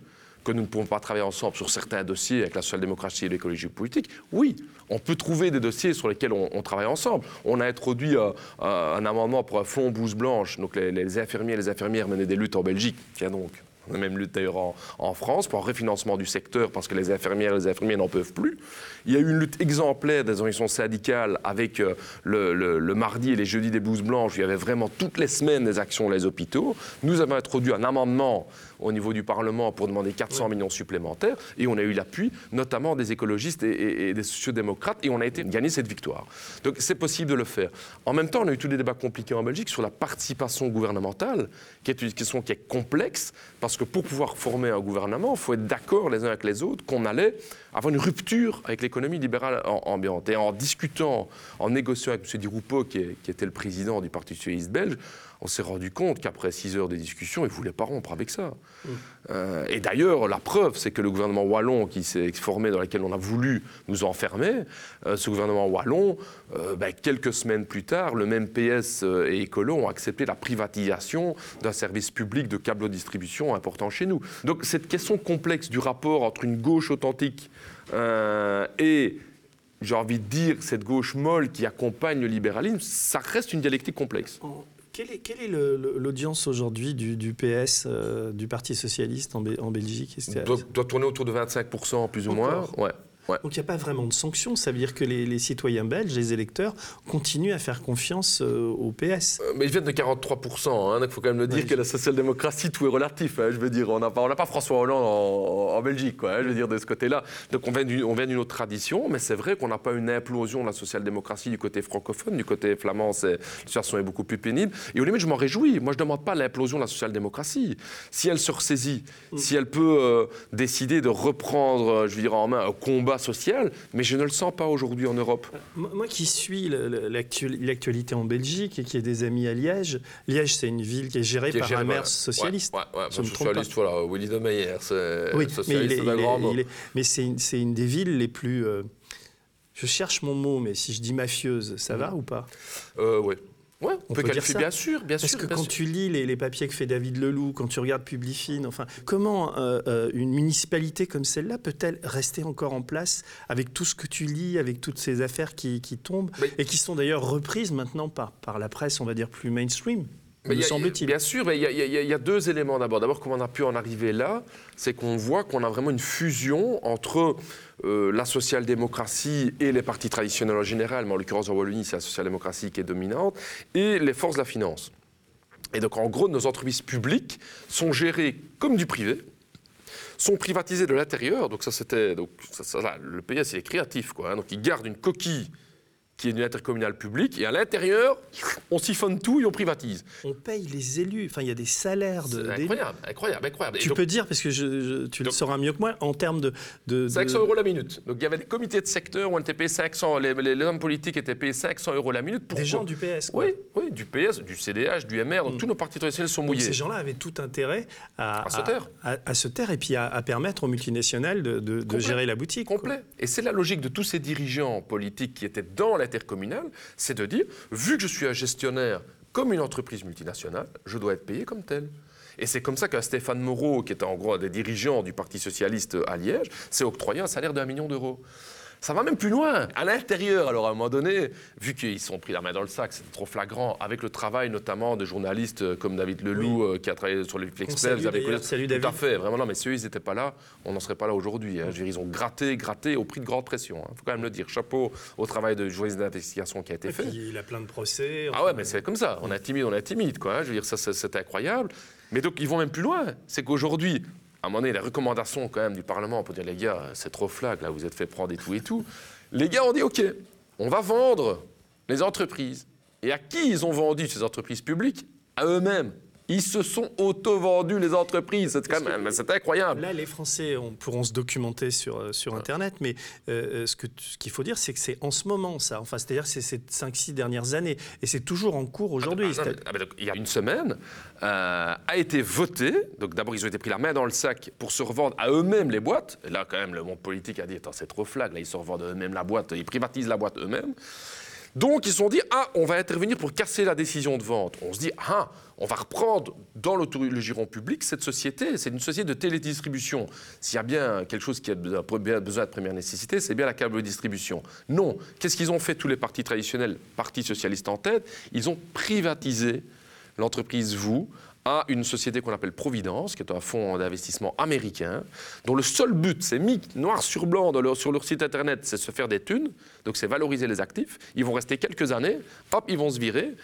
C: que nous ne pouvons pas travailler ensemble sur certains dossiers avec la social-démocratie et l'écologie politique Oui, on peut trouver des dossiers sur lesquels on, travaille ensemble. On a introduit euh, euh, un amendement pour un fonds blouse blanche, donc les, infirmiers et les infirmières menaient des luttes en Belgique, tiens donc. On a même lutte d'ailleurs en, France pour un refinancement du secteur parce que les infirmières et les infirmiers n'en peuvent plus. Il y a eu une lutte exemplaire des organisations syndicales avec euh, le, mardi et les jeudis des blouses blanches. Il y avait vraiment toutes les semaines des actions dans les hôpitaux. Nous avons introduit un amendement au niveau du Parlement pour demander 400 millions supplémentaires et on a eu l'appui notamment des écologistes et, et- et des sociodémocrates et on a été gagné cette victoire. Donc c'est possible de le faire. En même temps, on a eu tous des débats compliqués en Belgique sur la participation gouvernementale, qui est une question qui est complexe parce que pour pouvoir former un gouvernement, il faut être d'accord les uns avec les autres qu'on allait avoir une rupture avec l'économie libérale ambiante. Et en discutant, en négociant avec M. Di Rupo, qui, est- qui était le président du Parti socialiste belge, on s'est rendu compte qu'après six heures de discussion, il ne voulait pas rompre avec ça. Euh, et d'ailleurs, la preuve, c'est que le gouvernement wallon qui s'est formé, dans lequel on a voulu nous enfermer, euh, ce gouvernement wallon, euh, ben, quelques semaines plus tard, le même PS et Écolo ont accepté la privatisation d'un service public de câble-distribution important chez nous. Donc cette question complexe du rapport entre une gauche authentique et j'ai envie de dire, cette gauche molle qui accompagne le libéralisme, ça reste une dialectique complexe.
B: Quelle est, quelle est le- le- l'audience aujourd'hui du, du PS, euh, du Parti Socialiste en, Belgique
C: Doit, doit tourner autour de 25% plus ou moins. Ouais. Ouais.
B: Donc il n'y a pas vraiment de sanctions, ça veut dire que les, les citoyens belges, les électeurs, continuent à faire confiance euh, au PS.
C: Euh, Mais ils viennent de 43%. Hein, donc il faut quand même le dire
B: Ouais,
C: que la social-démocratie, tout est relatif. hein, je veux dire, on n'a pas, François Hollande en, en Belgique, quoi, hein, je veux dire, de ce côté-là. Donc on vient d'une autre tradition, mais c'est vrai qu'on n'a pas une implosion de la social-démocratie du côté francophone. Du côté flamand, c'est- la situation est beaucoup plus pénible. Et au limite, je m'en réjouis. Moi, je ne demande pas l'implosion de la social-démocratie. Si elle se ressaisit, si elle peut euh, décider de reprendre, je veux dire, en main un combat social, mais je ne le sens pas aujourd'hui en Europe.
B: Moi moi qui suis l'actualité en Belgique et qui ai des amis à Liège, Liège c'est une ville qui est gérée
C: Qui est
B: par
C: géré
B: un maire socialiste.
C: Ouais, ouais, ouais,
B: Je me trompe
C: socialiste, voilà, Willy de Meyer, c'est
B: Oui, mais,
C: socialiste,
B: il est-
C: c'est un
B: il est-
C: grand mot.
B: il est- mais c'est une, des villes les plus. euh, je cherche mon mot, mais si je dis mafieuse, ça va ou pas?
C: Euh, ouais. Ouais, on,
B: On
C: peut
B: peut dire
C: qualifier,
B: ça
C: bien sûr, bien
B: Parce
C: sûr.
B: que
C: bien
B: quand
C: sûr.
B: tu lis les, les papiers que fait David Leloup, quand tu regardes Publifine, enfin, comment euh, euh, une municipalité comme celle-là peut-elle rester encore en place avec tout ce que tu lis, avec toutes ces affaires qui, qui tombent et qui sont d'ailleurs reprises maintenant par, par la presse, on va dire plus mainstream,
C: Mais
B: me semble-t-il.
C: Bien sûr, mais il y, a- y y deux éléments d'abord. D'abord, comment on a pu en arriver là, c'est qu'on voit qu'on a vraiment une fusion entre euh, la social-démocratie et les partis traditionnels en général, mais en l'occurrence en Wallonie, c'est la social-démocratie qui est dominante, et les forces de la finance. Et donc, en gros, nos entreprises publiques sont gérées comme du privé, sont privatisées de l'intérieur. Donc, ça, c'était. Donc, ça, ça, là, le PS, il est créatif, quoi. hein. donc, il garde une coquille qui est une intercommunale publique, et à l'intérieur, on siphonne tout et on privatise.
B: On paye les élus. Enfin, il y a des salaires de.
C: Incroyable, incroyable, incroyable.
B: Tu
C: donc,
B: peux dire, parce que je, je- tu le
C: Donc-
B: sauras mieux que moi, en termes de. de, de-
C: 500 euros la minute. Donc il y avait des comités de secteur où on était payé 500, les, les- les hommes politiques étaient payés 500 euros la minute.
B: Des
C: Pourquoi
B: gens du PS. quoi.
C: Oui, oui, du PS, du CDH, du MR, donc tous nos partis traditionnels sont
B: Donc,
C: mouillés.
B: ces gens-là avaient tout intérêt à,
C: À se taire.
B: à, à se taire et puis à, permettre aux multinationales de, gérer la boutique. quoi.
C: complet. Et c'est la logique de tous ces dirigeants politiques qui étaient dans c'est de dire, vu que je suis un gestionnaire comme une entreprise multinationale, je dois être payé comme tel. Et c'est comme ça qu'un Stéphane Moreau, qui était en gros un des dirigeants du Parti socialiste à Liège, s'est octroyé un salaire d'un million d'euros. Ça va même plus loin. À l'intérieur, alors à un moment donné, vu qu'ils sont pris la main dans le sac, c'est trop flagrant, avec le travail notamment de journalistes euh, comme David Leloup, euh, qui a travaillé sur les
B: salue
C: vous avez connu-
B: Salut,
C: Tout à
B: David.
C: fait, vraiment, non, mais si eux, ils n'étaient pas là, on n'en serait pas là aujourd'hui. hein. Je veux dire, ils ont gratté, gratté au prix de grande pression. Il faut quand même le dire. Chapeau au travail de journaliste d'investigation qui a été
B: Et
C: fait.
B: puis, il a plein de procès.
C: Ah ouais, mais c'est comme ça. On intimide, on intimide, quoi. hein. Je veux dire, ça, c'est incroyable. Mais donc, ils vont même plus loin. C'est qu'aujourd'hui, à un moment donné, les recommandations, quand même, du Parlement, pour dire, les gars, c'est trop flag, là, vous êtes fait prendre et tout et tout. Les gars ont dit, OK, on va vendre les entreprises. Et à qui ils ont vendu ces entreprises publiques? À eux-mêmes. Ils se sont auto-vendus, les entreprises. C'est quand même, c'est incroyable.
B: Là, les Français on, pourront se documenter sur, euh, sur Internet, mais euh, euh, ce qu'il faut dire, c'est que c'est en ce moment, ça. Enfin, c'est-à-dire que c'est ces 5-6 dernières années. Et c'est toujours en cours aujourd'hui.
C: Ah,
B: C'est-
C: ah, donc, il y a une semaine, euh, a été voté. Donc d'abord, ils ont été pris la main dans le sac pour se revendre à eux-mêmes les boîtes. Et là, quand même, le monde politique a dit c'est trop flag. Là, ils se revendent eux-mêmes la boîte. Ils privatisent la boîte eux-mêmes. Donc, ils se sont dit Ah, on va intervenir pour casser la décision de vente. On se dit Ah, on va reprendre dans le giron public cette société. C'est une société de télédistribution. S'il y a bien quelque chose qui a besoin de première nécessité, c'est bien la câble distribution. Non. Qu'est-ce qu'ils ont fait tous les partis traditionnels, Parti socialiste en tête? Ils ont privatisé l'entreprise Vous à une société qu'on appelle Providence, qui est un fonds d'investissement américain, dont le seul but, c'est mis noir sur blanc sur leur site internet, c'est se faire des thunes, donc c'est valoriser les actifs. Ils vont rester quelques années, hop, ils vont se virer.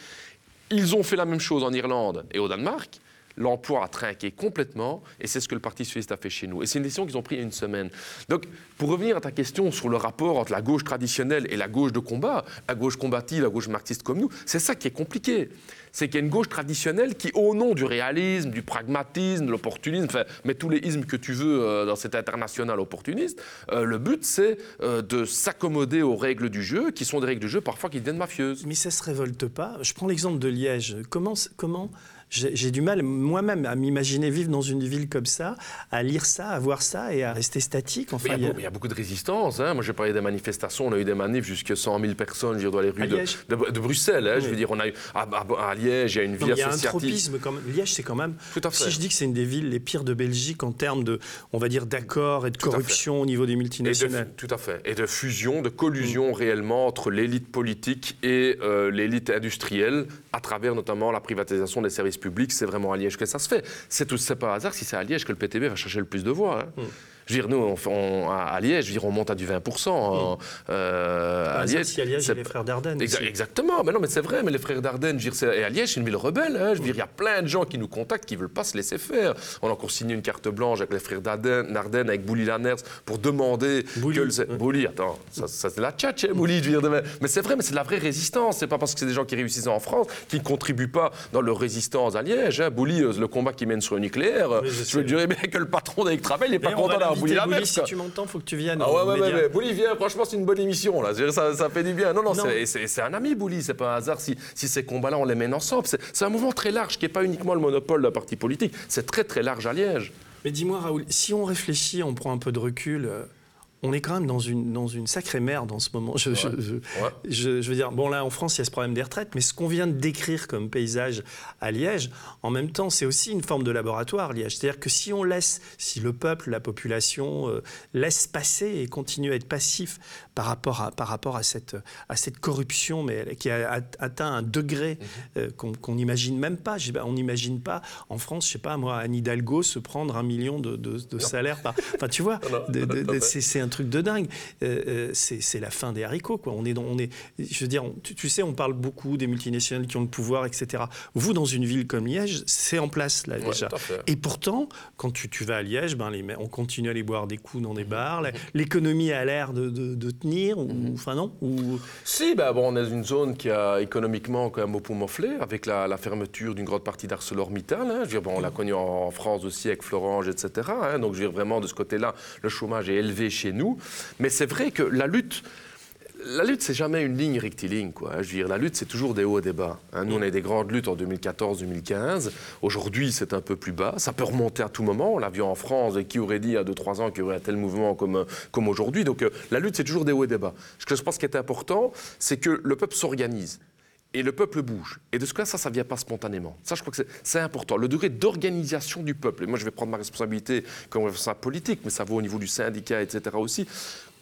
C: Ils ont fait la même chose en Irlande et au Danemark. L'emploi a trinqué complètement et c'est ce que le Parti socialiste a fait chez nous. Et c'est une décision qu'ils ont prise il y a une semaine. Donc, pour revenir à ta question sur le rapport entre la gauche traditionnelle et la gauche de combat, la gauche combative, la gauche marxiste comme nous, c'est ça qui est compliqué. C'est qu'il y a une gauche traditionnelle qui, au nom du réalisme, du pragmatisme, de l'opportunisme, enfin, mets tous les ismes que tu veux euh, dans cet international opportuniste, euh, le but c'est euh, de s'accommoder aux règles du jeu, qui sont des règles du jeu parfois qui deviennent mafieuses.
B: Mais ça se révolte pas. Je prends l'exemple de Liège. Comment j'ai du mal moi-même à m'imaginer vivre dans une ville comme ça, à lire ça, à voir ça et à rester statique. Enfin,
C: il, y a,
B: a-
C: beau- il y a beaucoup de résistance. hein. Moi, j'ai parlé des manifestations. On a eu des manifs jusqu'à 100 000 personnes je dans les rues de,
B: Liège.
C: de- de Bruxelles. hein. Je veux dire, on a eu à, à- à Liège, il y a une
B: il y a un
C: associative.
B: tropisme quand même. Liège, c'est quand même.
C: Tout à fait.
B: Si je dis que c'est une des villes les pires de Belgique en termes de, on va dire, d'accords et de
C: Tout
B: corruption au niveau des
C: de,
B: multinationales.
C: tout à fait. Et de fusion, de collusion réellement entre l'élite politique et euh, l'élite industrielle, à travers notamment la privatisation des services publics. C'est vraiment à Liège que ça se fait. C'est tout, c'est pas hasard si c'est à Liège que le PTB va chercher le plus de voix. hein. Je veux dire, nous, on à Liège, je veux dire, on monte à du 20%. hein. Euh,
B: Par
C: à Liège,
B: si à Liège, il y a les frères Dardenne.
C: Exa- exactement, mais non, mais c'est vrai, mais les frères Dardenne, je veux dire, et à Liège, c'est une ville rebelle. hein. je veux dire, il y a plein de gens qui nous contactent, qui veulent pas se laisser faire. On a encore signé une carte blanche avec les frères Dardenne, avec Bouli Lanners, pour demander
B: Bouli,
C: que le-. Bouli, attends, ça, ça, c'est la tchatche, hein, Bouli, je veux dire, mais, mais c'est vrai, mais c'est de la vraie résistance. C'est pas parce que c'est des gens qui réussissent en France qui ne contribuent pas dans leur résistance à Liège. Hein. Bouli, euh, le combat qu'ils mènent sur le nucléaire, euh,
B: Oui, je
C: veux dire bien que le patron il n'est pas content d'avoir Bouli
B: si tu m'entends, faut que tu viennes.
C: Ah ouais, ouais, ouais,
B: médias.
C: ouais. Bouli, viens, franchement, c'est une bonne émission, là. Ça, ça fait du bien. Non, non,
B: Non.
C: c'est- un ami, Bouli, c'est pas un hasard si, si ces combats-là, on les mène ensemble. C'est c'est un mouvement très large, qui n'est pas uniquement le monopole d'un parti politique. C'est très, très large à Liège.
B: Mais dis-moi, Raoul, si on réfléchit, on prend un peu de recul, euh, on est quand même dans une, dans une sacrée merde en ce moment. Je, je- je-
C: Ouais.
B: je- je veux dire, bon là en France, il y a ce problème des retraites, mais ce qu'on vient de décrire comme paysage à Liège, en même temps, c'est aussi une forme de laboratoire, Liège. C'est-à-dire que si on laisse, si le peuple, la population euh, laisse passer et continue à être passif par rapport à, par rapport à, cette, à cette corruption, mais qui a at- atteint un degré euh, qu'on n'imagine même pas. On n'imagine pas en France, je sais pas moi, Anne Hidalgo se prendre un million de, de, de salaire par. Enfin, tu vois, de- de- de- c'est un truc de dingue. Euh, euh, c'est la fin des haricots, quoi. On est, dans, on est, je veux dire, tu, sais, on parle beaucoup des multinationales qui ont le pouvoir, etc. Vous, dans une ville comme Liège, c'est en place là déjà. Et pourtant, quand tu, tu, vas à Liège, ben, les, on continue à aller boire des coups dans des bars. Mhm. L'économie a l'air de, de, tenir, ou, mhm. enfin non ou...
C: Si, ben, bon, on est dans une zone qui a économiquement quand même au poumon avec la, la fermeture d'une grande partie d'ArcelorMittal. Hein. bon, on l'a connu en, France aussi avec Florange, etc. Hein. donc, je veux dire, vraiment, de ce côté-là, le chômage est élevé chez nous. Mais c'est vrai que la lutte la lutte, c'est jamais une ligne rectiligne. Quoi. Je veux dire, la lutte, c'est toujours des hauts et des bas. Hein. Nous, on a des grandes luttes en 2014-2015. Aujourd'hui, c'est un peu plus bas. Ça peut remonter à tout moment. On l'a vu en France. Et qui aurait dit il y a 2-3 ans qu'il y aurait un tel mouvement comme, comme aujourd'hui Donc, euh, la lutte, c'est toujours des hauts et des bas. Ce que je pense qui est important, c'est que le peuple s'organise et le peuple bouge. Et de ce cas, ça, ça ne vient pas spontanément. Ça, je crois que c'est important. Le degré d'organisation du peuple, et moi, je vais prendre ma responsabilité comme responsable politique, mais ça vaut au niveau du syndicat, etc. aussi,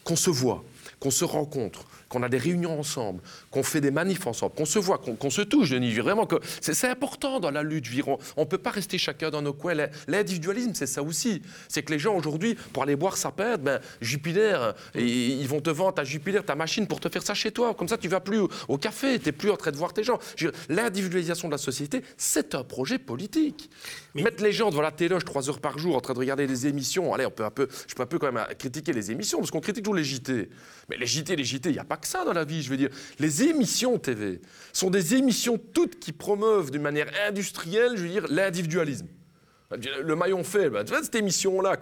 C: qu'on se voit, qu'on se rencontre, qu'on a des réunions ensemble, qu'on fait des manifs ensemble, qu'on se voit, qu'on se touche, Denis. Vraiment que c'est important dans la lutte. On ne peut pas rester chacun dans nos coins. L'individualisme, c'est ça aussi. C'est que les gens aujourd'hui, pour aller boire sa perte, ben, Jupiter, et ils vont te vendre ta Jupiter, ta machine pour te faire ça chez toi. Comme ça, tu vas plus au, café, tu n'es plus en train de voir tes gens. L'individualisation de la société, c'est un projet politique. Mettre les gens devant la téloge trois heures par jour en train de regarder des émissions, allez, on peut un peu, je peux un peu quand même critiquer les émissions, parce qu'on critique toujours les JT. Mais les JT, les JT, il n'y a pas que ça dans la vie, je veux dire. Les émissions TV sont des émissions toutes qui promeuvent d'une manière industrielle, je veux l'individualisme. Le maillon faible, tu vois cette émission-là,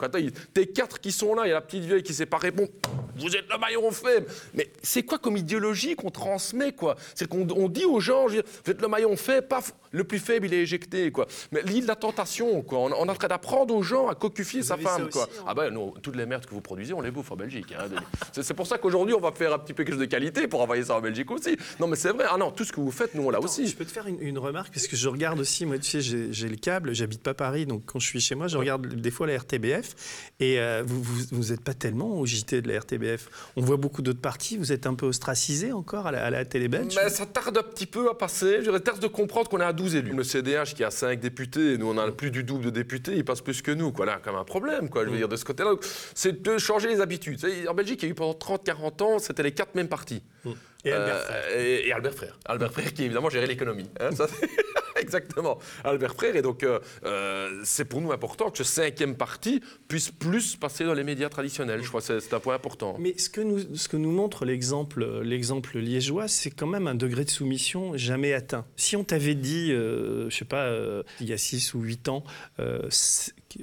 C: t'es quatre qui sont là, il y a la petite vieille qui sait pas répondre, vous êtes le maillon faible. Mais c'est quoi comme idéologie qu'on transmet, quoi? C'est qu'on dit aux gens, vous êtes le maillon faible, paf, le plus faible, il est éjecté, quoi. Mais l'île de la tentation, quoi. On, est en train d'apprendre aux gens à cocufier sa femme, quoi. Hein. Ah ben, non, toutes les merdes que vous produisez, on les bouffe en Belgique. Hein, c'est pour ça qu'aujourd'hui, on va faire un petit peu quelque chose de qualité pour envoyer ça en Belgique aussi. Non, mais c'est vrai. Ah non, tout ce que vous faites, nous, on l'a aussi.
B: Je peux te faire une, remarque, parce que je regarde aussi, moi, tu sais, j'ai le câble, j'habite pas Paris, donc quand je suis chez moi, je regarde des fois la RTBF, et euh, vous n'êtes pas tellement au JT de la RTBF. On voit beaucoup d'autres partis, vous êtes un peu ostracisé encore à la, à la télé belge
C: mais Ça tarde un petit peu à passer. Je tarde de comprendre qu'on est à 12 élus. Le CDH qui a 5 députés, nous on a plus du double de députés, il passe plus que nous. Quoi. Là, quand même un problème, quoi, je veux mm. dire, de ce côté-là. C'est de changer les habitudes. En Belgique, il y a eu pendant 30-40 ans, c'était les quatre mêmes partis.
B: Mm. Et Albert euh, Frère.
C: Et, Albert Frère. Albert Frère qui évidemment gérait l'économie. Hein, exactement. Albert Frère. Et donc, euh, euh, c'est pour nous important que ce cinquième parti puisse plus passer dans les médias traditionnels. Je crois que c'est un point important.
B: Mais ce que nous, ce que nous montre l'exemple, l'exemple liégeois, c'est quand même un degré de soumission jamais atteint. Si on t'avait dit, je je sais pas, il y a 6 ou 8 ans,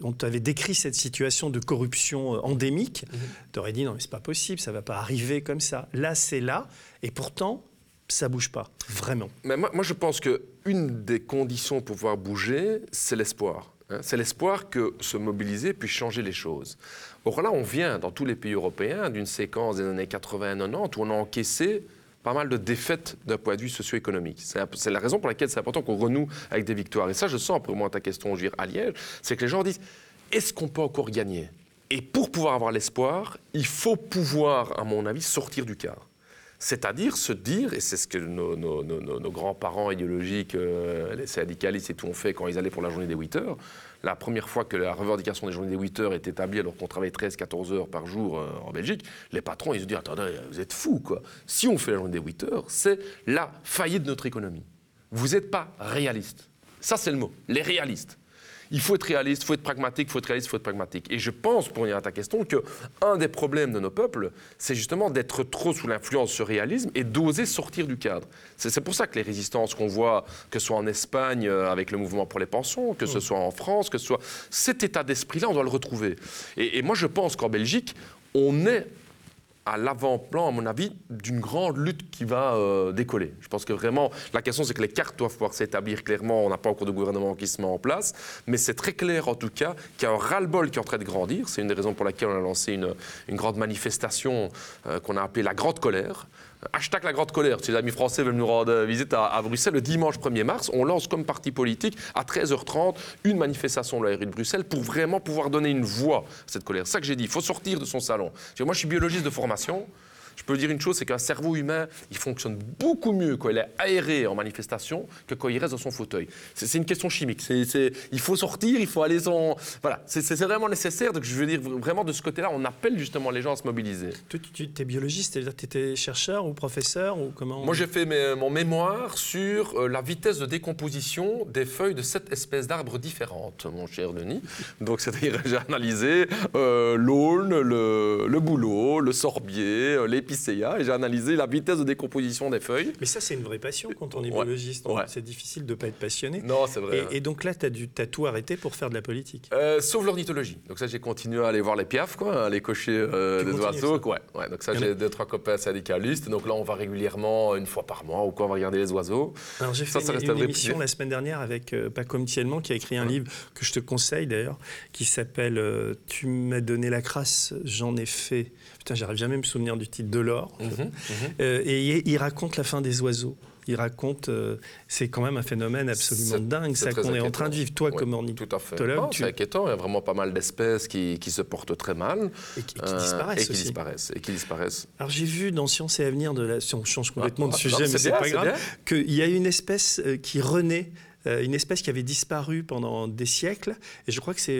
B: on t'avait décrit cette situation de corruption endémique, mhm. tu aurais dit non, mais c'est pas possible, ça va pas arriver comme ça. Là, c'est là. Et pourtant, ça bouge pas, vraiment.
C: Mais moi, moi je pense qu'une des conditions pour pouvoir bouger, c'est l'espoir. Hein. c'est l'espoir que se mobiliser puisse changer les choses. Or là, on vient, dans tous les pays européens, d'une séquence des années 80-90 où on a encaissé pas mal de défaites d'un point de vue socio-économique. C'est la raison pour laquelle c'est important qu'on renoue avec des victoires. Et ça, je sens, pour moi, ta question, je à Liège, c'est que les gens disent, est-ce qu'on peut encore gagner? Et pour pouvoir avoir l'espoir, il faut pouvoir, à mon avis, sortir du cadre. C'est-à-dire se dire, et c'est ce que nos, grands-parents idéologiques, euh, les syndicalistes et tout ont fait quand ils allaient pour la journée des 8 heures, la première fois que la revendication des journées des 8 heures est établie alors qu'on travaille 13-14 heures par jour euh, en Belgique, les patrons, ils se disent, attendez, vous êtes fous, quoi. Si on fait la journée des 8 heures, c'est la faillite de notre économie. Vous n'êtes pas réaliste. Ça, c'est le mot, les réalistes il faut être réaliste, il faut être pragmatique, il faut être réaliste, il faut être pragmatique. Et je pense, pour revenir à ta question, qu'un des problèmes de nos peuples, c'est justement d'être trop sous l'influence de ce réalisme et d'oser sortir du cadre. C'est pour ça que les résistances qu'on voit, que ce soit en Espagne euh, avec le mouvement pour les pensions, que ce mm. soit en France, que ce soit... Cet état d'esprit-là, on doit le retrouver. Et, et moi, je pense qu'en Belgique, on est à l'avant-plan, à mon avis, d'une grande lutte qui va euh, décoller. Je pense que vraiment, la question, c'est que les cartes doivent pouvoir s'établir clairement. On n'a pas encore de gouvernement qui se met en place, mais c'est très clair, en tout cas, qu'il y a un ras-le-bol qui est en train de grandir. C'est une des raisons pour laquelle on a lancé une, grande manifestation euh, qu'on a appelée la Grande Colère, Hashtag la grande colère. Si les amis français veulent nous rendre visite à, Bruxelles le dimanche 1er mars, on lance comme parti politique à 13h30 une manifestation de la de Bruxelles pour vraiment pouvoir donner une voix à cette colère. C'est ça que j'ai dit. Il faut sortir de son salon. Moi, je suis biologiste de formation. Je peux dire une chose, c'est qu'un cerveau humain, il fonctionne beaucoup mieux quand il est aéré en manifestation que quand il reste dans son fauteuil. C'est une question chimique. il faut sortir, il faut aller sans... Voilà, c'est vraiment nécessaire. Donc je veux dire, vraiment de ce côté-là, on appelle justement les gens à se mobiliser.
B: Toi, tu es biologiste, c'est-à-dire tu étais chercheur ou professeur ou comment
C: Moi, j'ai fait mon mémoire sur euh, la vitesse de décomposition des feuilles de sept espèces d'arbres différentes, mon cher Denis. Donc, c'est-à-dire, j'ai analysé euh, l'aulne, le, le bouleau, le sorbier, euh, et j'ai analysé la vitesse de décomposition des feuilles.
B: Mais ça, c'est une vraie passion quand on est biologiste. C'est difficile de ne pas être passionné.
C: Non, c'est vrai.
B: Et, donc là, tu as, as, tout arrêté pour faire de la politique
C: euh, Sauf l'ornithologie. Donc ça, j'ai continué à aller voir les piafs, quoi, à aller cocher des oiseaux. Ouais, ouais, donc ça, j'ai deux, trois copains syndicalistes. Donc là, on va régulièrement, une fois par mois, ou quoi, on va regarder les oiseaux.
B: Alors j'ai fait une, émission la semaine dernière avec Paco Mtielman qui a écrit un livre que je te conseille d'ailleurs, qui s'appelle Tu m'as donné la crasse, j'en ai fait. Putain, j'arrive jamais à me souvenir du titre de l'or. Mhm, mhm. Euh, et il, raconte la fin des oiseaux. Il raconte, euh, c'est quand même un phénomène absolument dingue, ça qu'on est en train de vivre. Toi, comme ornithologue,
C: tout à fait. C'est inquiétant. Il y a vraiment pas mal d'espèces qui, qui se portent très mal
B: et qui, disparaissent,
C: et qui disparaissent et qui disparaissent.
B: Alors j'ai vu dans Science et Avenir de la, si on change complètement de ah, sujet, mais c'est pas grave, qu'il y a une espèce euh, qui renaît une espèce qui avait disparu pendant des siècles, et je crois que c'est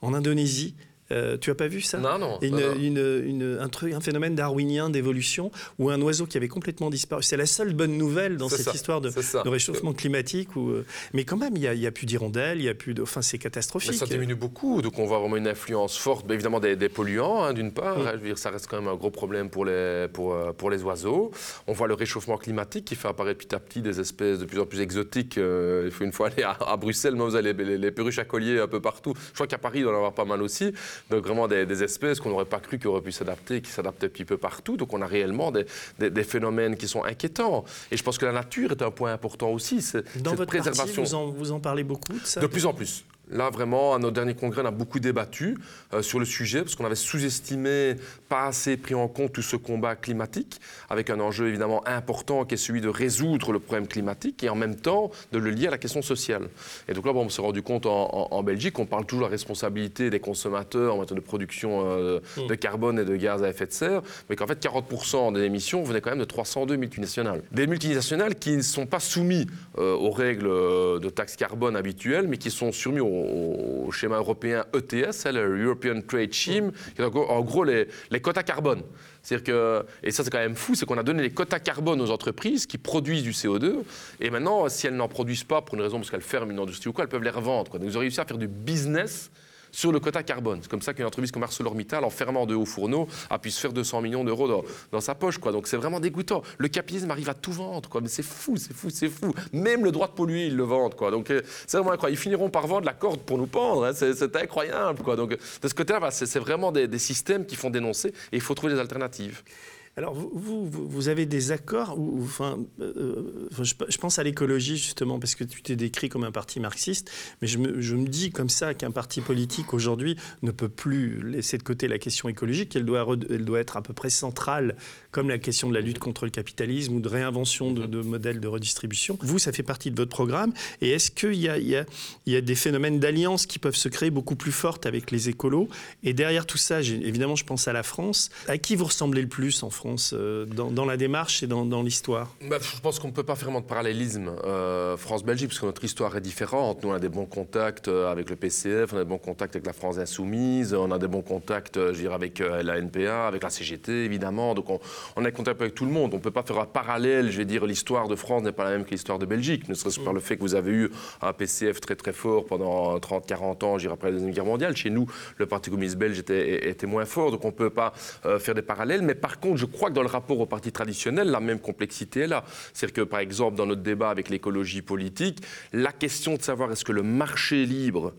B: en Indonésie, euh, tu as pas vu ça
C: Non, non.
B: Une, un, truc, un phénomène darwinien d'évolution où un oiseau qui avait complètement disparu. C'est la seule bonne nouvelle dans cette histoire de, réchauffement climatique. Où, euh, mais quand même, il n'y a, plus d'hirondelles, il y a plus de. Enfin, c'est catastrophique.
C: ça diminue beaucoup, donc on voit vraiment une influence forte, évidemment des, polluants, hein, d'une part. Hein, je veux dire, ça reste quand même un gros problème pour les, pour, euh, pour les oiseaux. On voit le réchauffement climatique qui fait apparaître petit à petit des espèces de plus en plus exotiques. il faut une fois aller à, Bruxelles, mais vous avez les, les, perruches à collier un peu partout. Je crois qu'à Paris, il doit en avoir pas mal aussi. Donc vraiment des, espèces qu'on n'aurait pas cru qu'auraient pu s'adapter, qui s'adaptent un petit peu partout. Donc on a réellement des, phénomènes qui sont inquiétants. Et je pense que la nature est un point important aussi.
B: Dans votre préservation. vous, en, vous en parlez beaucoup de ça?
C: De plus en plus. Là, vraiment, à notre dernier congrès, on a beaucoup débattu euh, sur le sujet parce qu'on avait sous-estimé, pas assez pris en compte tout ce combat climatique, avec un enjeu évidemment important qui est celui de résoudre le problème climatique et en même temps de le lier à la question sociale. Et donc là, bon, on s'est rendu compte en, Belgique, on parle toujours de la responsabilité des consommateurs en matière de production euh, mm. de carbone et de gaz à effet de serre, mais qu'en fait, 40% des émissions venaient quand même de 302 multinationales. Des multinationales qui ne sont pas soumises euh, aux règles de taxe carbone habituelles, mais qui sont soumises aux au, schéma européen ETS, hein, le European Trade Scheme, qui est en gros les, quotas carbone. C'est-à-dire que, et ça c'est quand même fou, c'est qu'on a donné les quotas carbone aux entreprises qui produisent du CO2, et maintenant, si elles n'en produisent pas pour une raison parce qu'elles ferment une industrie ou quoi, elles peuvent les revendre. Donc ils ont réussi à faire du business sur le quota carbone. C'est comme ça qu'une entreprise comme ArcelorMittal, en fermant de hauts fourneaux, a pu se faire 200 millions d'euros dans, sa poche. Quoi. Donc c'est vraiment dégoûtant. Le capitalisme arrive à tout vendre. Quoi. Mais c'est fou, c'est fou, c'est fou. Même le droit de polluer, ils le vendent. Quoi. Donc euh, c'est vraiment incroyable. Ils finiront par vendre la corde pour nous pendre. Hein. C'est, incroyable. Quoi. Donc de ce côté-là, bah, c'est, vraiment des, des systèmes qui font dénoncer et il faut trouver des alternatives.
B: Alors, vous, avez des accords, enfin, euh, je, pense à l'écologie justement, parce que tu t'es décrit comme un parti marxiste, mais je me, dis comme ça qu'un parti politique aujourd'hui ne peut plus laisser de côté la question écologique, elle doit être à peu près centrale, comme la question de la lutte contre le capitalisme ou de réinvention de, modèles de redistribution. Vous, ça fait partie de votre programme, et est-ce qu'il y a des phénomènes d'alliance qui peuvent se créer beaucoup plus fortes avec les écolos? Et derrière tout ça, évidemment, je pense à la France. À qui vous ressemblez le plus en France euh, dans, la démarche et dans, l'histoire?
C: Bah, Je pense qu'on ne peut pas faire vraiment de parallélisme euh, France-Belgique, parce que notre histoire est différente. Nous, on a des bons contacts euh, avec le PCF, on a des bons contacts avec la France Insoumise, on a des bons contacts je dirais, avec la NPA, avec la CGT, évidemment. Donc on, on a contact avec tout le monde. On ne peut pas faire un parallèle. Je vais dire, l'histoire de France n'est pas la même que l'histoire de Belgique, ne serait-ce que par le fait que vous avez eu un PCF très très fort pendant 30-40 ans, je dirais, après la Deuxième Guerre mondiale. Chez nous, le Parti communiste belge était, était moins fort, donc on ne peut pas faire des parallèles. Mais par contre, je crois crois que dans le rapport au parti traditionnel, la même complexité est là. C'est-à-dire que, par exemple, dans notre débat avec l'écologie politique, la question de savoir est-ce que le marché libre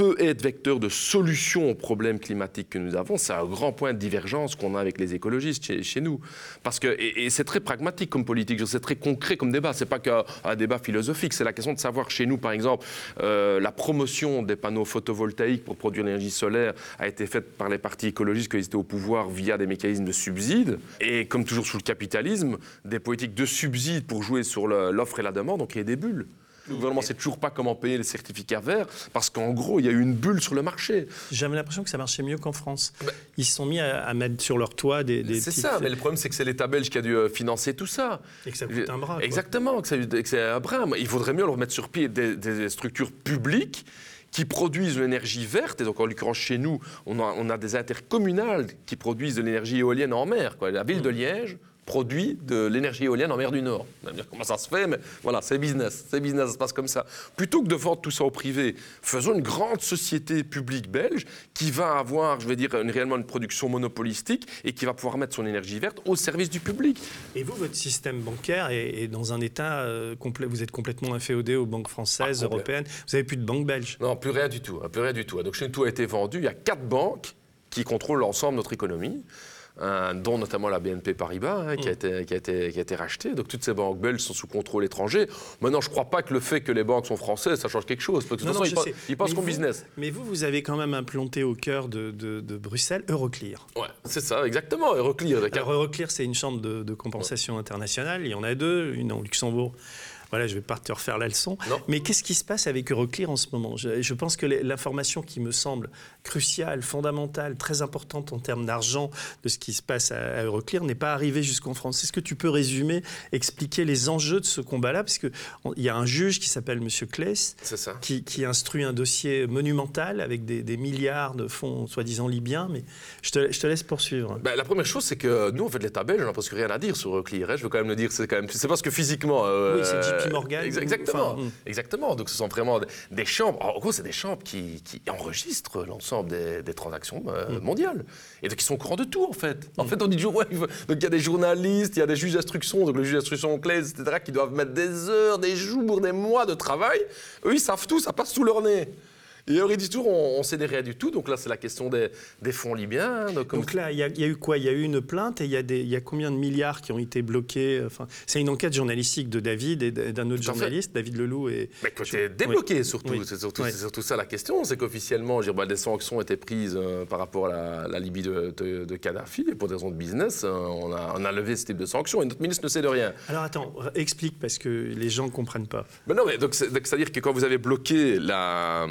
C: peut être vecteur de solution aux problèmes climatiques que nous avons, c'est un grand point de divergence qu'on a avec les écologistes chez, nous. Parce que, et, c'est très pragmatique comme politique, c'est très concret comme débat, c'est pas qu'un débat philosophique, c'est la question de savoir chez nous, par exemple, euh, la promotion des panneaux photovoltaïques pour produire l'énergie solaire a été faite par les partis écologistes qui étaient au pouvoir via des mécanismes de subsides, et comme toujours sous le capitalisme, des politiques de subsides pour jouer sur l'offre et la demande, donc il y a des bulles. Le gouvernement ne sait toujours pas comment payer les certificats verts parce qu'en gros, il y a eu une bulle sur le marché.
B: J'avais l'impression que ça marchait mieux qu'en France. Ils se sont mis à, à mettre sur leur toit des. des
C: C'est
B: petites-
C: ça, mais le problème, c'est que c'est l'État belge qui a dû euh, financer tout ça.
B: Et que ça coûte un bras. quoi.
C: Exactement, que c'est que c'est un bras. Il vaudrait mieux leur mettre sur pied des, des structures publiques qui produisent de l'énergie verte. Et donc, en l'occurrence, chez nous, on a, on a des intercommunales qui produisent de l'énergie éolienne en mer. quoi. La ville de Liège produit de l'énergie éolienne en mer du Nord. On va me dire comment ça se fait, mais voilà, c'est business. C'est business, ça se passe comme ça. Plutôt que de vendre tout ça au privé, faisons une grande société publique belge qui va avoir, je vais dire, une- réellement une production monopolistique et qui va pouvoir mettre son énergie verte au service du public.
B: Et vous, votre système bancaire est, est dans un état euh, complet. Vous êtes complètement inféodé aux banques françaises,
C: Ah,
B: européennes. Vous n'avez plus de banque belge.
C: Non, plus rien du tout. hein, Plus rien du tout. Donc chez nous, tout a été vendu. Il y a quatre banques qui contrôlent l'ensemble de notre économie. Euh, dont notamment la BNP Paribas, hein, qui, a été, qui, a été, qui a été rachetée. Donc toutes ces banques belges sont sous contrôle étranger. Maintenant, je ne crois pas que le fait que les banques sont françaises, ça change quelque chose. Parce que de
B: Non,
C: toute façon, ils, pa- ils pensent qu'on business.
B: Mais vous, vous avez quand même implanté au cœur de, de- de Bruxelles Euroclear.
C: Ouais, c'est ça, exactement. Euroclear.
B: Alors, Euroclear, c'est une chambre de, de compensation internationale. Il y en a deux, une au Luxembourg. Voilà, je vais pas te refaire la leçon.
C: Non.
B: Mais qu'est-ce qui se passe avec Euroclear en ce moment? Je, je pense que l'information qui me semble cruciale, fondamentale, très importante en termes d'argent de ce qui se passe à, à Euroclear n'est pas arrivée jusqu'en France. Est-ce que tu peux résumer, expliquer les enjeux de ce combat-là? Parce qu'il y a un juge qui s'appelle M.
C: Ça.
B: qui, qui instruit un dossier monumental avec des, des milliards de fonds soi-disant libyens. Mais je te, je te laisse poursuivre.
C: Ben, la première chose, c'est que nous, en fait, l'État belge, on n'a presque rien à dire sur Euroclear. hein. Je veux quand même le dire, c'est quand même, c'est parce que physiquement. euh,
B: Oui, JP Morgan
C: ex-
B: ou-
C: Exactement,
B: enfin, hmm.
C: exactement. Donc, ce sont vraiment des, chambres. En gros, c'est des chambres qui, qui enregistrent l'ensemble des, des transactions euh,
B: Hmm.
C: mondiales. Et donc, ils sont au courant de tout, en fait. En fait, on dit toujours, ouais, donc il y a des journalistes, il y a des juges d'instruction, donc le juge d'instruction Claes, etc., qui doivent mettre des heures, des jours, des mois de travail. Eux, ils savent tout, ça passe sous leur nez. Et toujours, on, on sait des rien du tout. Donc là, c'est la question des, des fonds libyens. hein. Donc, comme-
B: Donc là, il y, a- il y a eu quoi? Il y a eu une plainte et il y, a y combien de milliards qui ont été bloqués? Enfin, C'est une enquête journalistique de David et d'un autre
C: fait.
B: journaliste, David Leloup. Et...
C: Mais que c'est débloqué surtout,
B: Oui.
C: c'est surtout,
B: Oui.
C: c'est surtout ça la question, c'est qu'officiellement, je bah, des sanctions étaient prises euh, par rapport à la, la Libye de, de- de Kadhafi, et pour des raisons de business, euh, on, a, on a levé ce type de sanctions, et notre ministre ne sait de rien.
B: Alors attends, explique parce que les gens ne comprennent pas.
C: Mais non, mais donc, c'est-à-dire que quand vous avez bloqué la,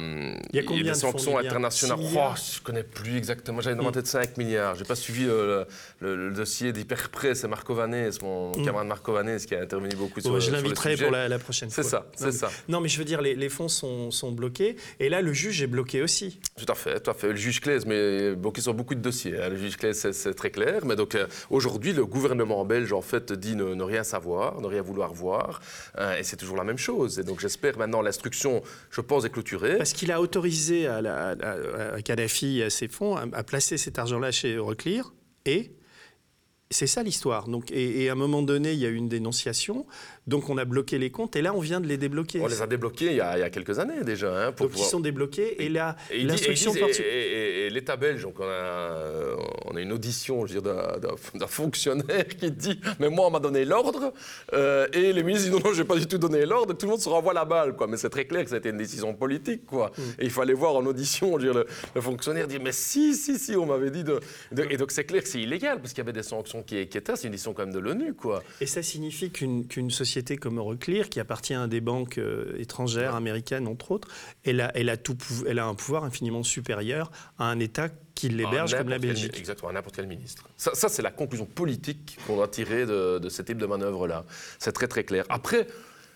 B: Il y a combien
C: les
B: de fonds
C: sanctions internationales, oh, je connais plus exactement, j'avais demandé de 5 milliards, j'ai pas suivi euh, le, le- le dossier d'hyper près, c'est Marco Vanès, mon
B: Mm.
C: camarade Marco Vanès qui a intervenu beaucoup sur,
B: Bon, je l'inviterai pour la, la prochaine
C: C'est
B: fois.
C: ça, c'est ça.
B: mais- Non, mais je veux dire, les, les fonds sont, sont bloqués. Et là, le juge est bloqué aussi.
C: Tout à fait, tout à fait. Le juge Claes, mais bloqué sur beaucoup de dossiers. hein. Le juge Claes, c'est- c'est très clair. Mais donc, euh, aujourd'hui, le gouvernement belge, en fait, dit ne, ne rien savoir, ne rien vouloir voir. euh, et c'est toujours la même chose. Et donc, j'espère maintenant l'instruction, je pense, est clôturée.
B: Parce qu'il a autorisé à, la- à- Kadhafi et à ses fonds à, à placer cet argent-là chez Euroclear. Et c'est ça l'histoire. Donc, et, et à un moment donné, il y a eu une dénonciation. Donc on a bloqué les comptes. Et là, on vient de les débloquer.
C: On les a débloqués il y a, il y a quelques années déjà. hein, pour
B: Donc ils
C: pouvoir-
B: sont débloqués. Et là,
C: ils
B: l'instruction
C: ils disent- et- et- l'État belge, donc on a, on a une audition d'un- fonctionnaire qui dit Mais moi, on m'a donné l'ordre. euh, et les ministres disent Non, non, je n'ai pas du tout donné l'ordre. Tout le monde se renvoie la balle. Quoi. Mais c'est très clair que c'était une décision politique. Quoi.
B: Mm.
C: Et il fallait voir en audition dire, le, le fonctionnaire dire Mais si, si, si, on m'avait dit de. de- et donc c'est clair que c'est illégal parce qu'il y avait des sanctions qui, qui étaient. C'est une décision quand même de l'ONU. Quoi.
B: Et ça signifie qu'une qu'une société comme Euroclear, qui appartient à des banques euh, étrangères, américaines entre autres, elle a, elle, a tout pou- elle a un pouvoir infiniment supérieur à un État qui l'héberge comme la
C: n'importe quel-
B: Belgique.
C: exactement, à n'importe quel ministre. Ça, ça, c'est la conclusion politique qu'on doit tirer de, de ce type de manœuvre-là. C'est très très clair. Après,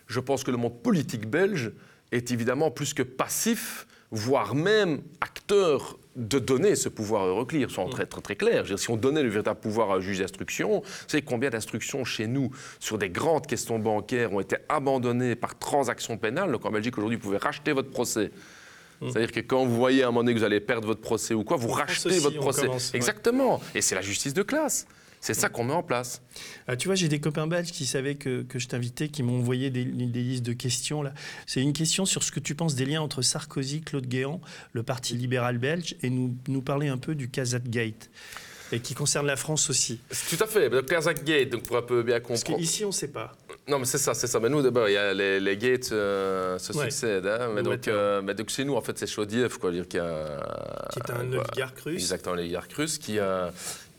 C: je pense que le monde politique belge est évidemment plus que passif, voire même acteur de donner ce pouvoir à Euroclear, soyons très, très, très clairs. Si on donnait le véritable pouvoir à un juge d'instruction, vous savez combien d'instructions chez nous sur des grandes questions bancaires ont été abandonnées par transaction pénale Donc en Belgique, aujourd'hui, vous pouvez racheter votre procès. C'est-à-dire que quand vous voyez à un moment donné que vous allez perdre votre procès ou quoi, vous rachetez votre procès.
B: commence, ouais.
C: Exactement. Et c'est la justice de classe. C'est ça qu'on met en place.
B: Ah, tu vois, j'ai des copains belges qui savaient que, que je t'invitais, qui m'ont envoyé des, des listes de questions. là. C'est une question sur ce que tu penses des liens entre Sarkozy, Claude Guéant, le Parti libéral belge, et nous, nous parler un peu du Kazakh-gate, et qui concerne la France aussi.
C: Tout à fait. Donc, Kazakh Gate, donc pour un peu bien
B: Parce
C: comprendre.
B: qu'ici, on ne sait pas.
C: Non, mais c'est ça, c'est ça. Mais nous, d'abord, il y a les, les gates euh, se
B: Ouais.
C: succèdent. hein. Mais,
B: Le
C: donc, euh, mais donc, chez nous, en fait, c'est Chaudiev, quoi. Dire qu'il y a,
B: Qui est un
C: quoi,
B: oligarque russe.
C: Exactement, l'oligarque russe, qui, euh,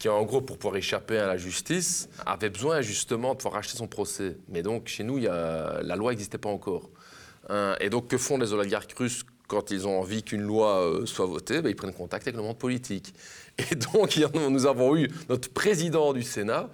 C: qui, en gros, pour pouvoir échapper à la justice, avait besoin justement de pouvoir acheter son procès. Mais donc, chez nous, il y a, la loi n'existait pas encore. Hein, et donc, que font les oligarques russes quand ils ont envie qu'une loi euh, soit votée? Ben, Ils prennent contact avec le monde politique. Et donc, nous avons eu notre président du Sénat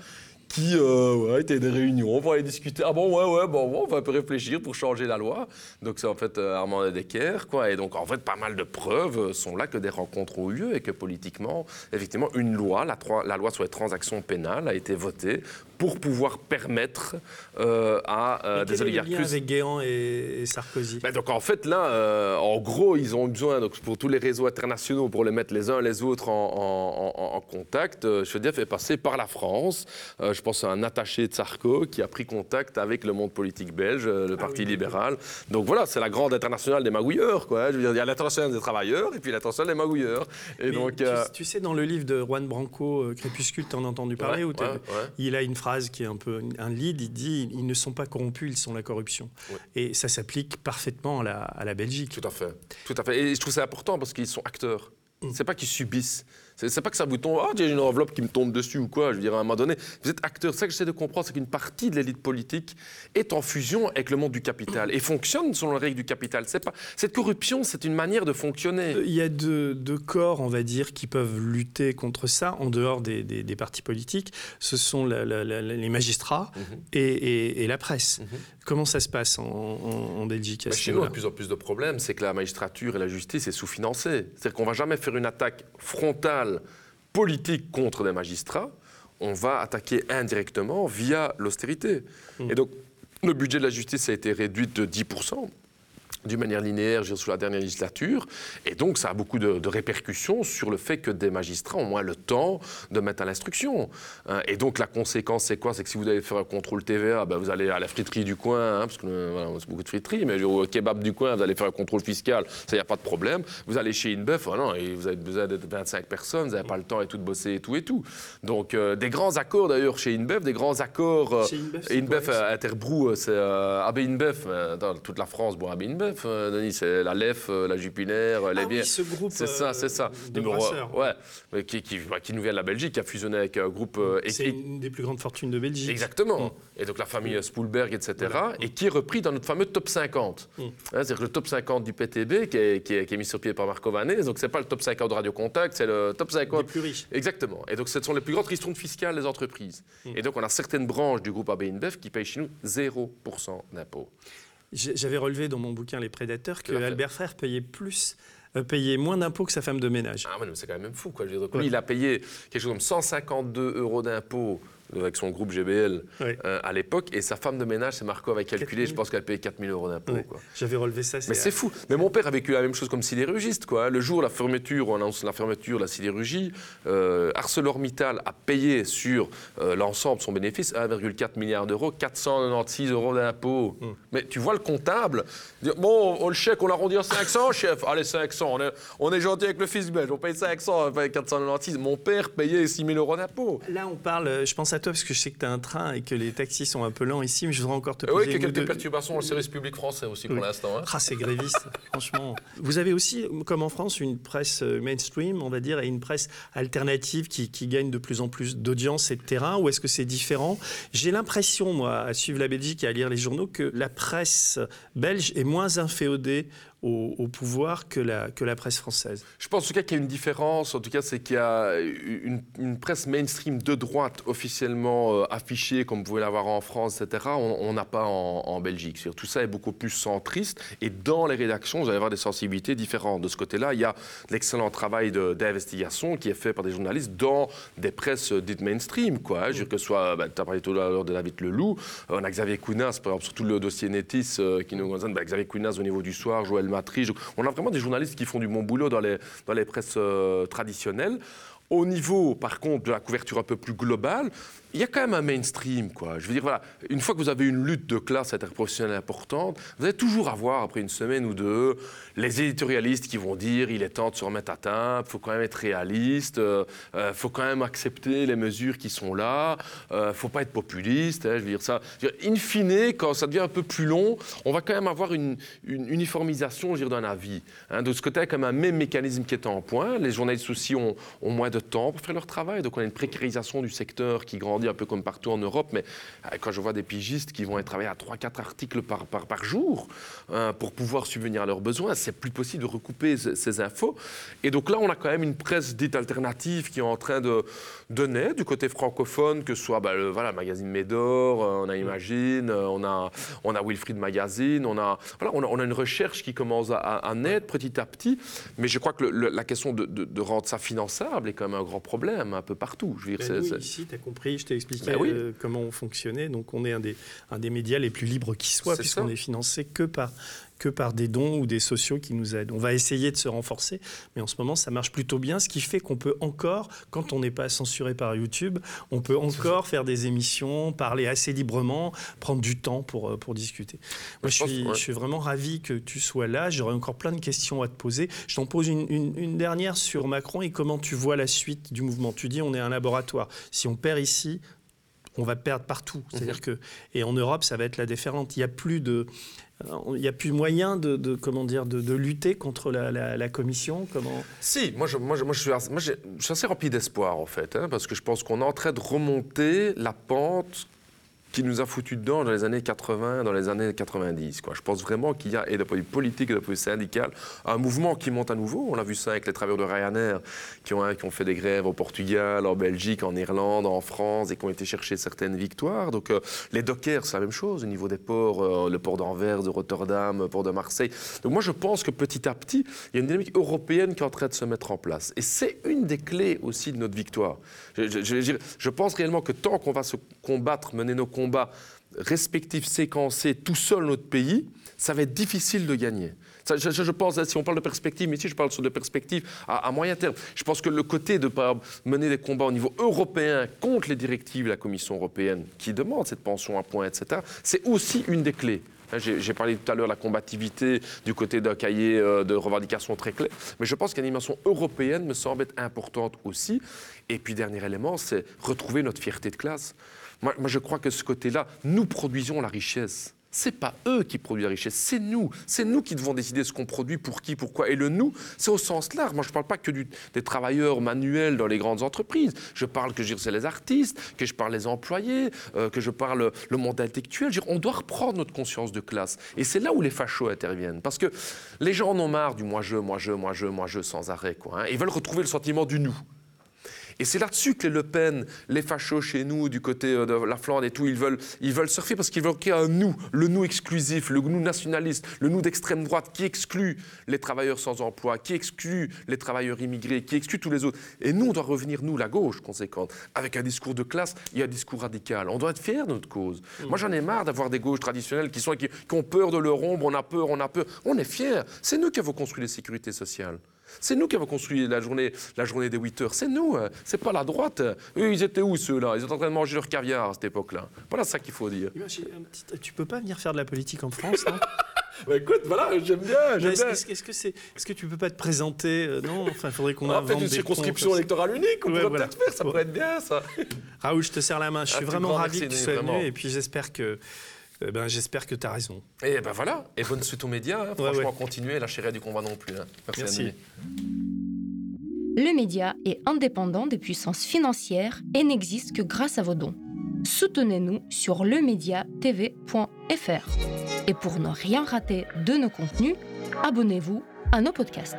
C: qui euh, était des réunions pour aller discuter. Ah bon, ouais, ouais, bon, on va un peu réfléchir pour changer la loi. Donc c'est en fait euh, Armand Decker, quoi. Et donc en fait, pas mal de preuves sont là que des rencontres ont eu lieu et que politiquement, effectivement, une loi, la, la loi sur les transactions pénales, a été votée pour pouvoir permettre euh, à euh, des oligarques
B: russes. avec Guéant et, Sarkozy?
C: Ben, Donc en fait, là, euh, en gros, ils ont besoin, donc, pour tous les réseaux internationaux, pour les mettre les uns les autres en, en, en contact, dire, fait passer par la France. je pense à un attaché de Sarko qui a pris contact avec le monde politique belge, le ah Parti libéral. Donc voilà, c'est la grande internationale des magouilleurs. Quoi. Je veux dire, il y a l'international des travailleurs et puis l'international des magouilleurs. Et donc,
B: tu, sais, dans le livre de Juan Branco, Crépuscule, tu en as entendu parler où Il a une phrase qui est un peu un lead, il dit ils ne sont pas corrompus, ils sont la corruption. Et ça s'applique parfaitement à la, à la Belgique.
C: Tout à fait. Tout à fait. Et je trouve ça important parce qu'ils sont acteurs. Mm. C'est pas qu'ils subissent. C'est pas que ça vous tombe, oh, j'ai une enveloppe qui me tombe dessus ou quoi. Je veux dire, à un moment donné, vous êtes acteur. Ça que j'essaie de comprendre, c'est qu'une partie de l'élite politique est en fusion avec le monde du capital et fonctionne selon les règles du capital. C'est pas cette corruption, c'est une manière de fonctionner.
B: Euh, il y a deux, corps, on va dire, qui peuvent lutter contre ça en dehors des, partis politiques. Ce sont les magistrats mhm. et, la presse. Mhm. Comment ça se passe en, Belgique
C: bah, Chez nous, il y a de plus en plus de problèmes. C'est que la magistrature et la justice est sous-financée. C'est-à-dire qu'on va jamais faire une attaque frontale politique contre des magistrats. On va attaquer indirectement via l'austérité. Mmh. Et donc, le budget de la justice a été réduit de 10 d'une manière linéaire sous la dernière législature. Et donc, ça a beaucoup de, répercussions sur le fait que des magistrats ont moins le temps de mettre à l'instruction. Hein. et donc, la conséquence, c'est quoi? C'est que si vous allez faire un contrôle TVA, ben, vous allez à la friterie du coin, hein, parce que voilà, c'est beaucoup de friteries, mais au kebab du coin, vous allez faire un contrôle fiscal, ça, il n'y a pas de problème. Vous allez chez bœuf, non, et vous avez besoin de 25 personnes, vous n'avez pas le temps et tout de bosser et tout et tout. Donc, euh, des grands accords d'ailleurs chez InBev, des grands accords. Euh, InBev, euh, Interbrou, c'est euh, AB InBev, dans toute la France, bon, AB InBev. Euh, Denis, c'est la LEF, euh, la Jupiler,
B: ah les bières. ce groupe.
C: C'est ça, c'est ça.
B: De
C: ouais, qui, qui, bah, qui, nous vient de la Belgique, qui a fusionné avec un groupe.
B: Euh, c'est une des plus grandes fortunes de Belgique.
C: Exactement. Mm. Et donc la famille Spoolberg, etc. Et qui est repris dans notre fameux top 50. Mm. Hein, c'est-à-dire le top 50 du PTB qui est, qui est, mis sur pied par Marco Vanès. Donc c'est pas le top 50 de Radio Contact, c'est le top 50.
B: Les plus riches.
C: Exactement. Et donc ce sont les plus grandes ristournes fiscales des entreprises. Mm. Et donc on a certaines branches du groupe AB InBev qui payent chez nous 0% d'impôts.
B: J'avais relevé dans mon bouquin Les Prédateurs que Albert Frère payait plus euh, payait moins d'impôts que sa femme de ménage.
C: Ah, mais c'est quand même fou. Quoi. il a payé quelque chose comme 152 euros d'impôts avec son groupe GBL euh, à l'époque. Et sa femme de ménage, c'est Marco avait calculé, je pense qu'elle payait 4000 euros d'impôts.
B: J'avais relevé ça.
C: Mais c'est fou. Mais mon père a vécu la même chose comme sidérurgiste. Quoi. Le jour, la fermeture, on annonce la fermeture de la sidérurgie, euh, ArcelorMittal a payé sur euh, l'ensemble de son bénéfice 1,4 milliard d'euros, 496 euros d'impôts. Hmm. Mais tu vois le comptable, bon, on, le chèque, on l'arrondit à 500, chef. Allez, 500, on est, on est gentil avec le fils belge, on paye 500, on paye 496. Mon père payait 6 000 euros d'impôts.
B: Là, on parle, je pense à toi parce que je sais que tu as un train et que les taxis sont un peu lents ici, mais je voudrais encore te poser.
C: Oui, qu'il y a quelques perturbations au service public français aussi pour l'instant. Hein.
B: Ah, c'est gréviste, franchement. Vous avez aussi, comme en France, une presse euh, mainstream, on va dire, et une presse alternative qui, qui gagne de plus en plus d'audience et de terrain, ou est-ce que c'est différent? J'ai l'impression, moi, à suivre la Belgique et à lire les journaux, que la presse belge est moins inféodée au, pouvoir que la, que la presse française.
C: Je pense en tout cas qu'il y a une différence, en tout cas c'est qu'il y a une, presse mainstream de droite officiellement euh, affichée comme vous pouvez l'avoir en France, etc. On n'a pas en, Belgique. Tout ça est beaucoup plus centriste et dans les rédactions, vous allez avoir des sensibilités différentes. De ce côté-là, il y a l'excellent travail d'investigation qui est fait par des journalistes dans des presses dites mainstream, quoi. Que ce soit, ben, tu as parlé tout à l'heure de David Leloup, euh, on a Xavier Kounas, par exemple, surtout le dossier Netis euh, qui nous concerne, ben, Xavier Kounas au niveau du soir, Joël on a vraiment des journalistes qui font du bon boulot dans les, dans les presses euh, traditionnelles. Au niveau, par contre, de la couverture un peu plus globale, il y a quand même un mainstream, quoi. Je veux dire, voilà, une fois que vous avez une lutte de classe interprofessionnelle importante, vous allez toujours avoir, après une semaine ou deux, les éditorialistes qui vont dire il est temps de se remettre à table, il faut quand même être réaliste, il euh, euh, faut quand même accepter les mesures qui sont là, il euh, ne faut pas être populiste, hein, je veux dire ça. in fine, quand ça devient un peu plus long, on va quand même avoir une, uniformisation, je veux d'un avis. Hein. De ce côté, même un même mécanisme qui est en point. Les journalistes aussi ont, ont moins de temps pour faire leur travail. Donc on a une précarisation du secteur qui grandit un peu comme partout en Europe. Mais euh, quand je vois des pigistes qui vont travailler à 3-4 articles par, par, par jour hein, pour pouvoir subvenir à leurs besoins, c'est plus possible de recouper ces, infos. Et donc là, on a quand même une presse dite alternative qui est en train de, de naître du côté francophone, que ce soit bah, le voilà, magazine Médor, euh, on a Imagine, euh, on a, on a Wilfried Magazine, on a, voilà, on a, une recherche qui commence à, naître petit à petit. Mais je crois que la question de, de, rendre ça finançable est quand même un grand problème un peu partout.
B: Je veux dire, ben ici, tu as compris, je t'ai expliqué ben euh, comment on fonctionnait. Donc on est un des, un des médias les plus libres qui soit, puisqu'on est financé que par que par des dons ou des sociaux qui nous aident. On va essayer de se renforcer, mais en ce moment, ça marche plutôt bien, ce qui fait qu'on peut encore, quand on n'est pas censuré par YouTube, on peut encore faire des émissions, parler assez librement, prendre du temps pour, euh, pour discuter. Moi, je, suis, je suis vraiment ravi que tu sois là. J'aurais encore plein de questions à te poser. Je t'en pose une, une, dernière sur Macron et comment tu vois la suite du mouvement. Tu dis on est un laboratoire. Si on perd ici, on va perdre partout. C'est-à-dire mhm. que et en Europe, ça va être la déferlante. Il y a plus de il n'y a plus moyen de, comment dire, de, lutter contre la, commission comment...
C: Si, moi je, suis assez rempli d'espoir en fait, hein, parce que je pense qu'on est en train de remonter la pente qui nous a foutu dedans dans les années 80, dans les années 90. Quoi. Je pense vraiment qu'il y a, et d'un point de vue politique et d'un point de vue syndical, un mouvement qui monte à nouveau. On a vu ça avec les travailleurs de Ryanair qui ont, ont fait des grèves au Portugal, en Belgique, en Irlande, en France et qui ont été chercher certaines victoires. Donc euh, les dockers, c'est la même chose au niveau des ports, euh, le port d'Anvers, de Rotterdam, le port de Marseille. Donc moi je pense que petit à petit, il y a une dynamique européenne qui est en train de se mettre en place. Et c'est une des clés aussi de notre victoire. Je, pense réellement que tant qu'on va se combattre, mener nos combats respectifs, séquencés, tout seul notre pays, ça va être difficile de gagner. je, pense, si on parle de perspective, mais ici je parle sur de perspective à, moyen terme. Je pense que le côté de mener des combats au niveau européen contre les directives de la Commission européenne qui demande cette pension à point, etc., c'est aussi une des clés. Hein, j'ai parlé tout à l'heure de la combativité du côté d'un cahier euh, de revendications très clair, mais je pense qu'une dimension européenne me semble être importante aussi. Et puis, dernier élément, c'est retrouver notre fierté de classe. Moi, je crois que ce côté-là, nous produisons la richesse. C'est pas eux qui produisent la richesse, c'est nous. C'est nous qui devons décider ce qu'on produit, pour qui, pourquoi. Et le nous, c'est au sens large. Moi, je ne parle pas que des travailleurs manuels dans les grandes entreprises. Je parle que c'est les artistes, que je parle les employés, euh, que je parle le monde intellectuel. on doit reprendre notre conscience de classe. Et c'est là où les fachos interviennent. Parce que les gens en ont marre du moi-je, moi-je, moi-je, moi-je sans arrêt. Hein. Ils veulent retrouver le sentiment du nous. Et c'est là-dessus que les Le Pen, les fachos chez nous, du côté euh, de la Flandre et tout, ils veulent, ils veulent surfer parce qu'ils veulent créer un nous, le nous exclusif, le nous nationaliste, le nous d'extrême droite qui exclut les travailleurs sans emploi, qui exclut les travailleurs immigrés, qui exclut tous les autres. Et nous, on doit revenir, nous, la gauche conséquente, avec un discours de classe et un discours radical. On doit être fiers de notre cause. Mmh. Moi, j'en ai marre d'avoir des gauches traditionnelles qui, sont, qui, qui ont peur de leur ombre, on a peur, on a peur. On est fiers. C'est nous qui avons construit les sécurités sociales. C'est nous qui avons construit la journée, la journée des 8 heures. C'est nous, hein. c'est pas la droite. Eux, ils étaient où ceux-là? Ils étaient en train de manger leur caviar à cette époque-là. Voilà ça qu'il faut dire.
B: Tu peux pas venir faire de la politique en France, non
C: bah écoute, voilà, j'aime bien.
B: Est-ce que, est -ce est que tu peux pas te présenter euh, Non, enfin, il faudrait qu'on
C: fait une circonscription électorale unique. On pourrait peut-être faire, ça pourrait être bien, ça.
B: Raoul, je te serre la main. Je suis ah, vraiment ravi que tu sois venu, et puis j'espère que eh ben, j'espère que tu as raison.
C: Et ben voilà, et bonne suite aux médias. Hein. Franchement, continuez, lâchez rien du combat non plus. Hein.
B: Merci.
E: Le média est indépendant des puissances financières et n'existe que grâce à vos dons. Soutenez-nous sur lemediatv.fr. Et pour ne rien rater de nos contenus, abonnez-vous à nos podcasts.